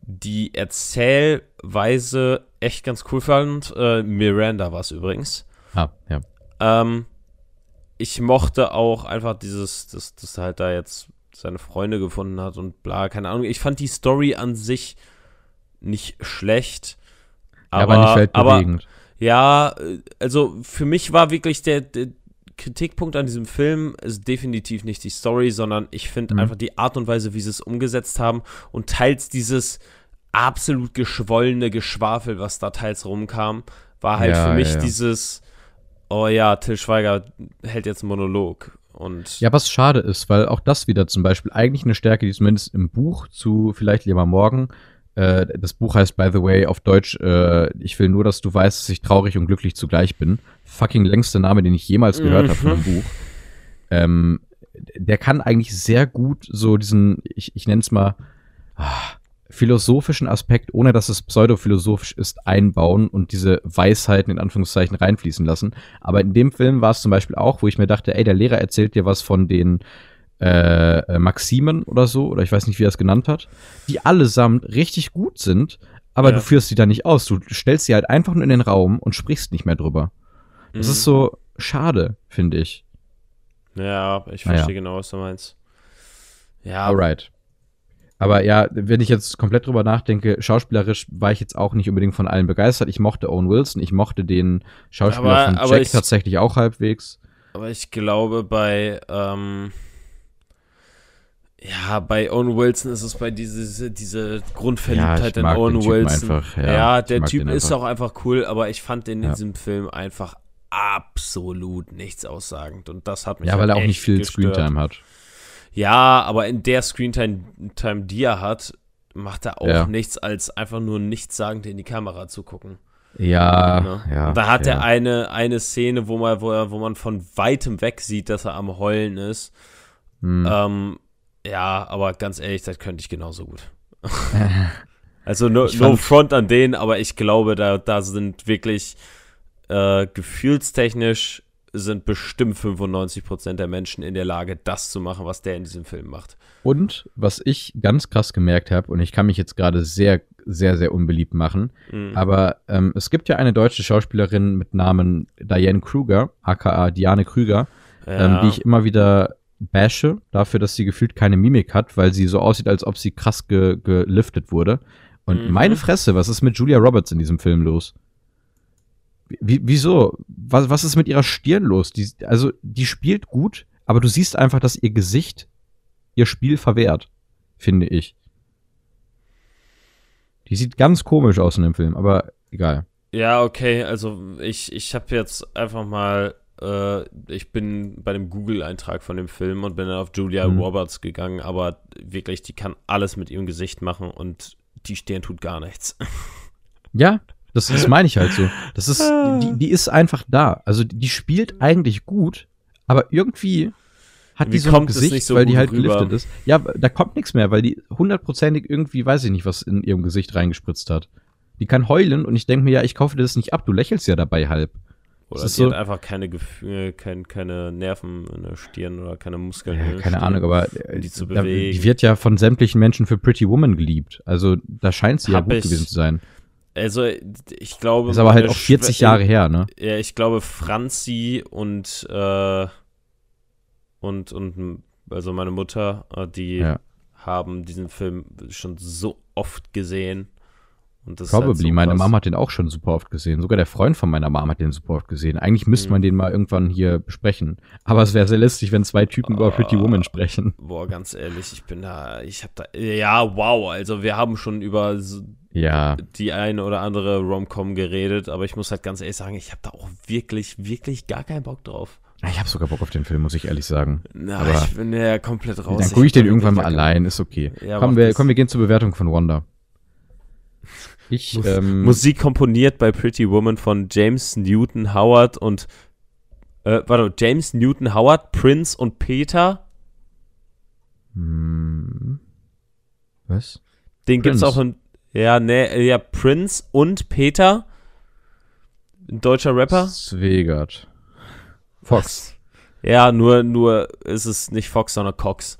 die Erzählweise echt ganz cool fand. Äh, Miranda war es übrigens. Ah, ja. Ähm, ich mochte auch einfach dieses, dass, dass er halt da jetzt seine Freunde gefunden hat und bla, keine Ahnung. Ich fand die Story an sich nicht schlecht. Aber, aber nicht aber, weltbewegend. ja, äh, also für mich war wirklich der, der Kritikpunkt an diesem Film ist definitiv nicht die Story, sondern ich finde Mhm. einfach die Art und Weise, wie sie es umgesetzt haben und teils dieses absolut geschwollene Geschwafel, was da teils rumkam, war halt Ja, für mich ja, ja. dieses, oh ja, Till Schweiger hält jetzt einen Monolog und Ja, was schade ist, weil auch das wieder zum Beispiel eigentlich eine Stärke, die zumindest im Buch zu Vielleicht lieber morgen, äh, das Buch heißt, by the way, auf Deutsch, äh, ich will nur, dass du weißt, dass ich traurig und glücklich zugleich bin. Fucking längste Name, den ich jemals gehört habe von einem Buch. Ähm, der kann eigentlich sehr gut so diesen, ich, ich nenne es mal, ah, philosophischen Aspekt, ohne dass es pseudophilosophisch ist, einbauen und diese Weisheiten in Anführungszeichen reinfließen lassen. Aber in dem Film war es zum Beispiel auch, wo ich mir dachte, ey, der Lehrer erzählt dir was von den äh, Maximen oder so, oder ich weiß nicht, wie er es genannt hat, die allesamt richtig gut sind, aber Ja. du führst sie da nicht aus. Du stellst sie halt einfach nur in den Raum und sprichst nicht mehr drüber. Das Mhm. ist so schade, finde ich. Ja, ich Naja. verstehe genau, was du meinst. Ja, Alright. Aber ja, wenn ich jetzt komplett drüber nachdenke, schauspielerisch war ich jetzt auch nicht unbedingt von allen begeistert. Ich mochte Owen Wilson, ich mochte den Schauspieler Aber- von aber Jack ich- tatsächlich auch halbwegs. aber ich glaube bei, ähm, ja, bei Owen Wilson ist es bei diese, diese Ja, Grundverliebtheit ich in Owen Wilson. einfach, ja, ja, der Typ ist auch einfach cool, aber ich fand den in Ja. diesem Film einfach absolut nichts aussagend und das hat mich Ja, weil er halt auch nicht viel gestört. Screentime hat. Ja, aber in der Screentime, Time, die er hat, macht er auch Ja. nichts, als einfach nur nichtssagend in die Kamera zu gucken. Ja, Ne? ja. Da hat ja. er eine, eine Szene, wo man, wo, er, wo man von weitem weg sieht, dass er am Heulen ist. Hm. Ähm, ja, aber ganz ehrlich, das könnte ich genauso gut. [LAUGHS] also no, no front an denen, aber ich glaube, da, da sind wirklich äh, gefühlstechnisch sind bestimmt 95% der Menschen in der Lage, das zu machen, was der in diesem Film macht. Und was ich ganz krass gemerkt habe, und ich kann mich jetzt gerade sehr, sehr, sehr unbeliebt machen, Mhm. aber ähm, es gibt ja eine deutsche Schauspielerin mit Namen Diane Kruger, aka Diane Krüger, ähm, die ich immer wieder bashe, dafür, dass sie gefühlt keine Mimik hat, weil sie so aussieht, als ob sie krass ge geliftet wurde. Und Mhm. meine Fresse, was ist mit Julia Roberts in diesem Film los? Wie, wieso? Was, was ist mit ihrer Stirn los? Die, also, die spielt gut, aber du siehst einfach, dass ihr Gesicht ihr Spiel verwehrt, finde ich. Die sieht ganz komisch aus in dem Film, aber egal. Ja, okay, also ich, ich habe jetzt einfach mal, äh, ich bin bei dem Google-Eintrag von dem Film und bin dann auf Julia Mhm. Roberts gegangen, aber wirklich, die kann alles mit ihrem Gesicht machen und die Stirn tut gar nichts. [LAUGHS] Ja, das, das meine ich halt so. Das ist, die, die ist einfach da. Also die, die spielt eigentlich gut, aber irgendwie hat die Wie so ein Gesicht, so weil die halt rüber? geliftet ist. Ja, da kommt nichts mehr, weil die hundertprozentig irgendwie, weiß ich nicht, was in ihrem Gesicht reingespritzt hat. Die kann heulen und ich denke mir, ja, ich kaufe dir das nicht ab, du lächelst ja dabei halb. Oder die so- hat einfach keine Gefühle, kein, keine Nerven in der Stirn oder keine Muskeln. Ja, keine Stirn. Ahnung, aber äh, die zu da, bewegen. die wird ja von sämtlichen Menschen für Pretty Woman geliebt. Also da scheint sie Hab ja gut ich. gewesen zu sein. Also, ich glaube. Ist aber halt auch 40 Schwe- Jahre her, ne? Ja, ich glaube, Franzi und, äh, und, und, also meine Mutter, äh, die Ja. haben diesen Film schon so oft gesehen. Halt Probably. so Meine krass. Mama hat den auch schon super oft gesehen. Sogar der Freund von meiner Mama hat den super oft gesehen. Eigentlich müsste Mhm. man den mal irgendwann hier besprechen. Aber es wäre sehr lästig, wenn zwei Typen über Pretty Ah. Woman sprechen. Boah, ganz ehrlich, ich bin da, ich hab da, ja, wow, also wir haben schon über Ja. die eine oder andere Rom-Com geredet, aber ich muss halt ganz ehrlich sagen, ich habe da auch wirklich, wirklich gar keinen Bock drauf. Ich habe sogar Bock auf den Film, muss ich ehrlich sagen. Na, Aber ich bin ja komplett raus. Dann gucke ich hab den irgendwann mal allein, ist okay. Ja, komm, wir, komm, wir gehen zur Bewertung von Wanda. Ich, Mus- ähm, Musik komponiert bei Pretty Woman von James Newton Howard und äh, warte, James Newton Howard, Prince und Peter. hm, was? Den gibt's Prince. auch in ja, ne, ja, Prince und Peter. Ein deutscher Rapper. Zwegert. Fox. Ja, nur nur ist es nicht Fox, sondern Cox.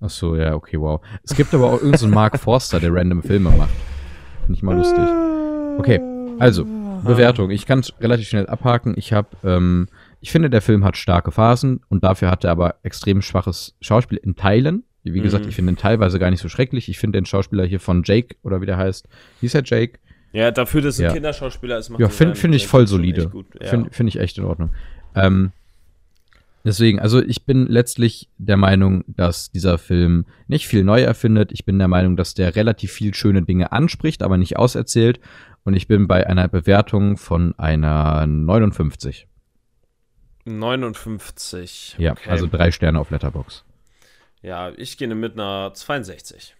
Ach so, ja, okay, wow. Es gibt aber auch irgendeinen so Mark Forster, der random Filme macht. Finde ich mal lustig. Okay, also, Bewertung. Ich kann es relativ schnell abhaken. Ich habe, ähm, ich finde, der Film hat starke Phasen und dafür hat er aber extrem schwaches Schauspiel in Teilen. Wie gesagt, Mhm. ich finde ihn teilweise gar nicht so schrecklich. Ich finde den Schauspieler hier von Jake, oder wie der heißt, hieß er Jake? Ja, dafür, dass es ein Ja. Kinderschauspieler ist, macht Ja, finde find ich voll solide. Ja. Finde find ich echt in Ordnung. Ähm, deswegen, also ich bin letztlich der Meinung, dass dieser Film nicht viel neu erfindet. Ich bin der Meinung, dass der relativ viel schöne Dinge anspricht, aber nicht auserzählt. Und ich bin bei einer Bewertung von einer 59. 59. Ja, okay. also drei Sterne auf Letterbox. Ja, ich gehe mit einer 62.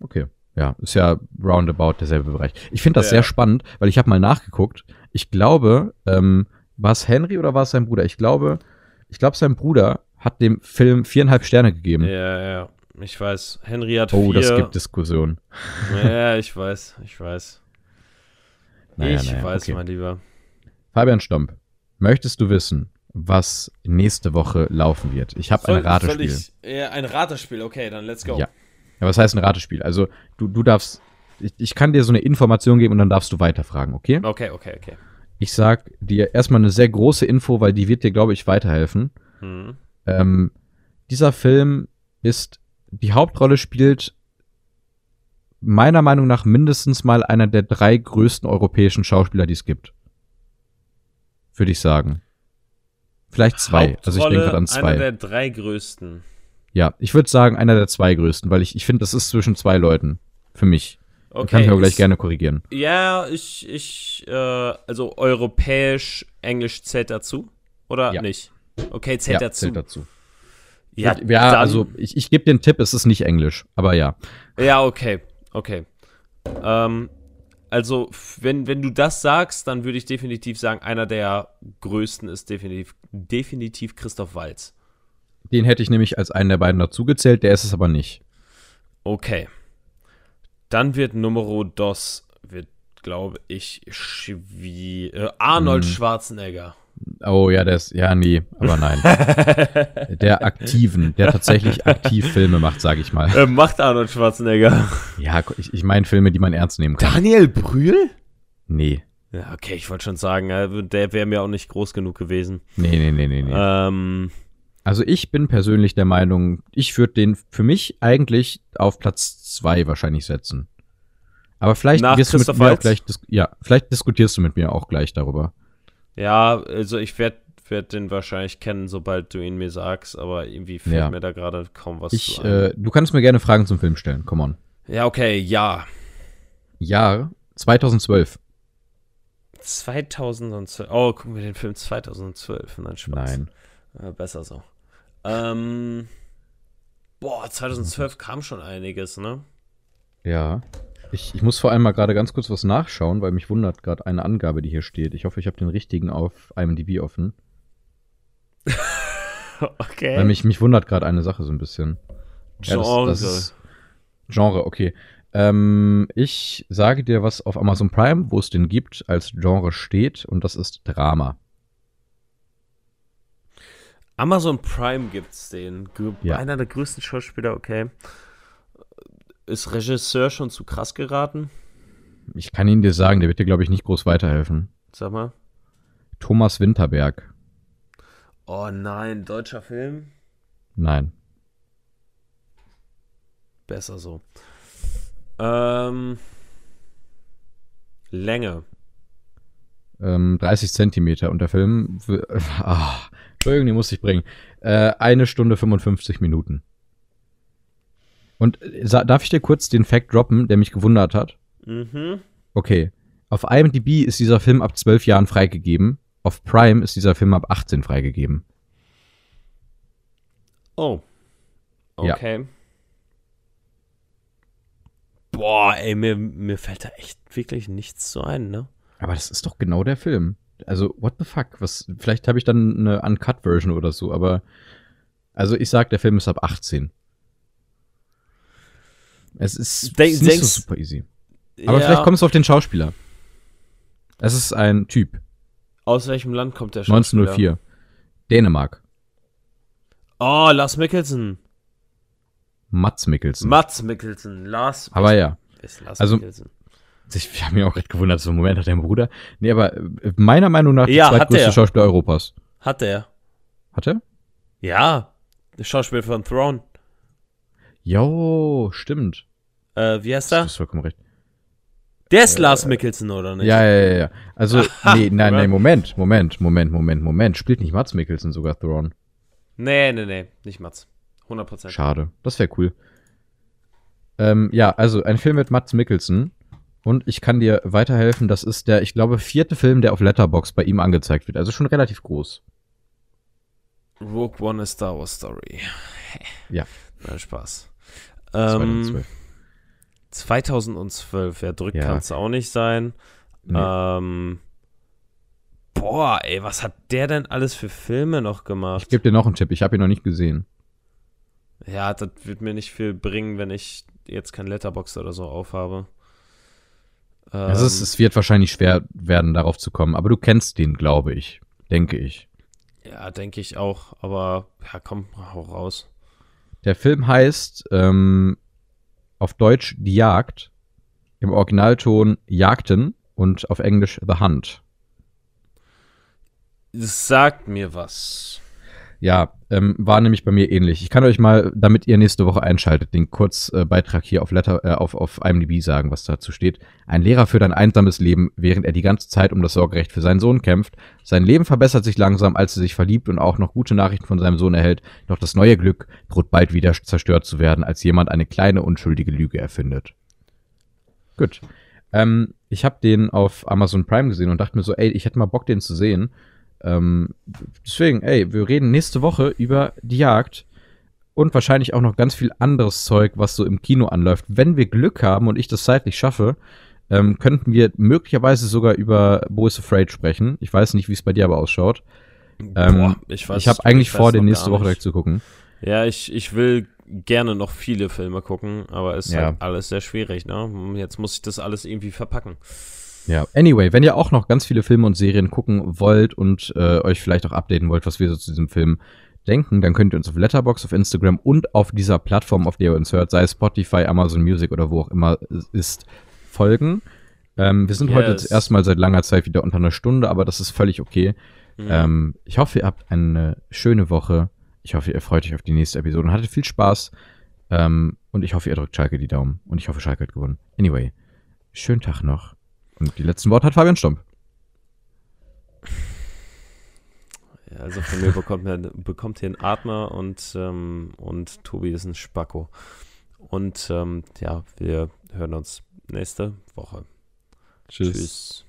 Okay. Ja, ist ja roundabout derselbe Bereich. Ich finde das Ja. sehr spannend, weil ich habe mal nachgeguckt. Ich glaube, ähm, war es Henry oder war es sein Bruder? Ich glaube, ich glaube, sein Bruder hat dem Film viereinhalb Sterne gegeben. Ja, ja. Ich weiß. Henry hat Oh, vier. das gibt Diskussionen. Ja, ich weiß. Ich weiß. Naja, ich naja, weiß, okay. mein Lieber. Fabian Stomp, möchtest du wissen, was nächste Woche laufen wird? Ich habe ein Ratespiel. Ich, ja, ein Ratespiel. Okay, dann let's go. Ja. Ja, was heißt ein Ratespiel? Also, du, du darfst, ich, ich kann dir so eine Information geben und dann darfst du weiterfragen, okay? Okay, okay, okay. Ich sag dir erstmal eine sehr große Info, weil die wird dir, glaube ich, weiterhelfen. Hm. Ähm, dieser Film ist, die Hauptrolle spielt meiner Meinung nach mindestens mal einer der drei größten europäischen Schauspieler, die es gibt. Würde ich sagen. Vielleicht zwei. Also ich denke Hauptrolle, an Einer zwei. der drei größten. Ja, ich würde sagen, einer der zwei größten, weil ich, ich finde, das ist zwischen zwei Leuten. Für mich. Okay. Kann ich aber gleich ist- gerne korrigieren. Ja, ich, ich, äh, also europäisch, Englisch zählt dazu? Oder Ja. nicht? Okay, zählt ja, dazu. zählt dazu. Ja, ja dann- also ich, ich gebe den Tipp, es ist nicht Englisch, aber ja. Ja, okay, okay. Ähm, also, wenn, wenn du das sagst, dann würde ich definitiv sagen, einer der größten ist definitiv, definitiv Christoph Walz. Den hätte ich nämlich als einen der beiden dazugezählt, der ist es aber nicht. Okay. Dann wird Numero dos, wird, glaube ich, schwie äh, Arnold Hm. Schwarzenegger. Oh ja, der ist, ja, nee, aber nein. [LAUGHS] der aktiven, der tatsächlich aktiv Filme macht, sage ich mal. Äh, macht Arnold Schwarzenegger. Ja, ich, ich meine Filme, die man ernst nehmen kann. Daniel Brühl? Nee, Ja, okay, ich wollte schon sagen, äh, der wäre mir auch nicht groß genug gewesen. nee, nee, nee, nee. nee. Ähm, Also ich bin persönlich der Meinung, ich würde den für mich eigentlich auf Platz zwei wahrscheinlich setzen. Aber vielleicht Nach wirst du mit mir auch gleich, ja, vielleicht diskutierst du mit mir auch gleich darüber. ja, also ich werde werd den wahrscheinlich kennen, sobald du ihn mir sagst, aber irgendwie fällt Ja. mir da gerade kaum was Ich, zu äh, du kannst mir gerne Fragen zum Film stellen. Come on. Ja, okay, ja. Jahr 2012. 2012. Oh, gucken wir den Film 2012. Nein, Spaß. Nein. Äh, besser so. Ähm, boah, 2012 kam schon einiges, ne? Ja. Ich, ich muss vor allem mal gerade ganz kurz was nachschauen, weil mich wundert gerade eine Angabe, die hier steht. Ich hoffe, ich habe den richtigen auf IMDb offen. [LAUGHS] Okay. Weil mich, mich wundert gerade eine Sache so ein bisschen. Ja, das- Genre. das ist- Genre, okay. Ähm, ich sage dir, was auf Amazon Prime, wo es den gibt, als Genre steht, und das ist Drama. Amazon Prime gibt's den. Ge- Ja. Einer der größten Schauspieler, okay. Ist Regisseur schon zu krass geraten? Ich kann ihn dir sagen, der wird dir, glaube ich, nicht groß weiterhelfen. Sag mal. Thomas Winterberg. Oh nein, deutscher Film? Nein. Besser so. Ähm. Länge. Ähm, 30 Zentimeter. Und der Film. [LAUGHS] Ah, Entschuldigung, die muss ich bringen. Äh, eine Stunde 55 Minuten. Und äh, darf ich dir kurz den Fact droppen, der mich gewundert hat? Mhm. Okay. Auf IMDb ist dieser Film ab 12 Jahren freigegeben. Auf Prime ist dieser Film ab 18 freigegeben. Oh. Ja. Okay. Boah, ey, mir, mir fällt da echt wirklich nichts zu ein, ne? Aber das ist doch genau der Film. Also, what the fuck? Was, vielleicht habe ich dann eine Uncut-Version oder so, aber. Also, ich sag, der Film ist ab 18. Es ist, Denk- ist nicht denkst- so super easy. Aber Ja. vielleicht kommt es auf den Schauspieler. Es ist ein Typ. Aus welchem Land kommt der Schauspieler? 1904. Dänemark. Oh, Lars Mikkelsen. Mats Mikkelsen. Mats Mikkelsen. Lars. aber ja. ist Lars also- Mikkelsen. Ich habe mich auch recht gewundert, so einen Moment hat der Bruder. Nee, aber äh, meiner Meinung nach Ja, der hat zweitgrößte er. Schauspieler Europas. Hat er. Hat er? Ja. Der Schauspieler von Throne. Jo, stimmt. Äh, wie heißt Du er? hast vollkommen recht. Der ist Lars Mikkelsen, oder nicht? Ja, ja, ja, ja. Also, [LAUGHS] nee, nein, nein, Moment, Moment, Moment, Moment, Moment. Spielt nicht Mats Mikkelsen sogar Thrawn? Nee, nee, nee. Nicht Mats. 100%. Schade. Das wäre cool. Ähm, ja, also ein Film mit Mats Mikkelsen. Und ich kann dir weiterhelfen. Das ist der, ich glaube, vierte Film, der auf Letterbox bei ihm angezeigt wird. Also schon relativ groß. Rogue One a Star Wars Story. [LAUGHS] Ja. Na, Spaß. Ähm, 2012. 2012. Ja, drückt Ja. kann es auch nicht sein. Nee. Ähm, boah, ey, was hat der denn alles für Filme noch gemacht? Ich gebe dir noch einen Tipp. Ich habe ihn noch nicht gesehen. Ja, das wird mir nicht viel bringen, wenn ich jetzt kein Letterbox oder so aufhabe. Ähm, Also es, es wird wahrscheinlich schwer werden, darauf zu kommen. Aber du kennst den, glaube ich. Denke ich. ja, denke ich auch. Aber ja, komm, hau raus. Der Film heißt ähm, auf Deutsch Die Jagd, im Originalton Jagden und auf Englisch The Hunt. Das sagt mir was. Ja, ähm, war nämlich bei mir ähnlich. Ich kann euch mal, damit ihr nächste Woche einschaltet, den Kurzbeitrag äh, hier auf, Letter, äh, auf, auf IMDb sagen, was dazu steht. Ein Lehrer führt ein einsames Leben, während er die ganze Zeit um das Sorgerecht für seinen Sohn kämpft. Sein Leben verbessert sich langsam, als er sich verliebt und auch noch gute Nachrichten von seinem Sohn erhält. Doch das neue Glück droht bald wieder zerstört zu werden, als jemand eine kleine unschuldige Lüge erfindet. Gut. Ähm, ich habe den auf Amazon Prime gesehen und dachte mir so, ey, ich hätte mal Bock, den zu sehen. Ähm, deswegen, ey, wir reden nächste Woche über die Jagd und wahrscheinlich auch noch ganz viel anderes Zeug, was so im Kino anläuft. Wenn wir Glück haben und ich das zeitlich schaffe, ähm, könnten wir möglicherweise sogar über Bo is Afraid sprechen. Ich weiß nicht, wie es bei dir aber ausschaut. Ähm, ich weiß ich habe eigentlich vor, den nächste Woche direkt zu gucken. Ja, ich, ich will gerne noch viele Filme gucken, aber ist Ja. halt alles sehr schwierig, ne? Jetzt muss ich das alles irgendwie verpacken. Ja, anyway, wenn ihr auch noch ganz viele Filme und Serien gucken wollt und äh, euch vielleicht auch updaten wollt, was wir so zu diesem Film denken, dann könnt ihr uns auf Letterbox, auf Instagram und auf dieser Plattform, auf der ihr uns hört, sei es Spotify, Amazon Music oder wo auch immer es ist, folgen. Ähm, wir sind heute Yes. das erste Mal seit langer Zeit wieder unter einer Stunde, aber das ist völlig okay. Ähm, ich hoffe, ihr habt eine schöne Woche. Ich hoffe, ihr freut euch auf die nächste Episode und hattet viel Spaß. Ähm, und ich hoffe, ihr drückt Schalke die Daumen. Und ich hoffe, Schalke hat gewonnen. Anyway, schönen Tag noch. Und die letzten Worte hat Fabian Stomp. Ja, also von mir bekommt, man, bekommt hier ein Atmer und, ähm, und Tobi ist ein Spacko. Und ähm, ja, wir hören uns nächste Woche. Tschüss.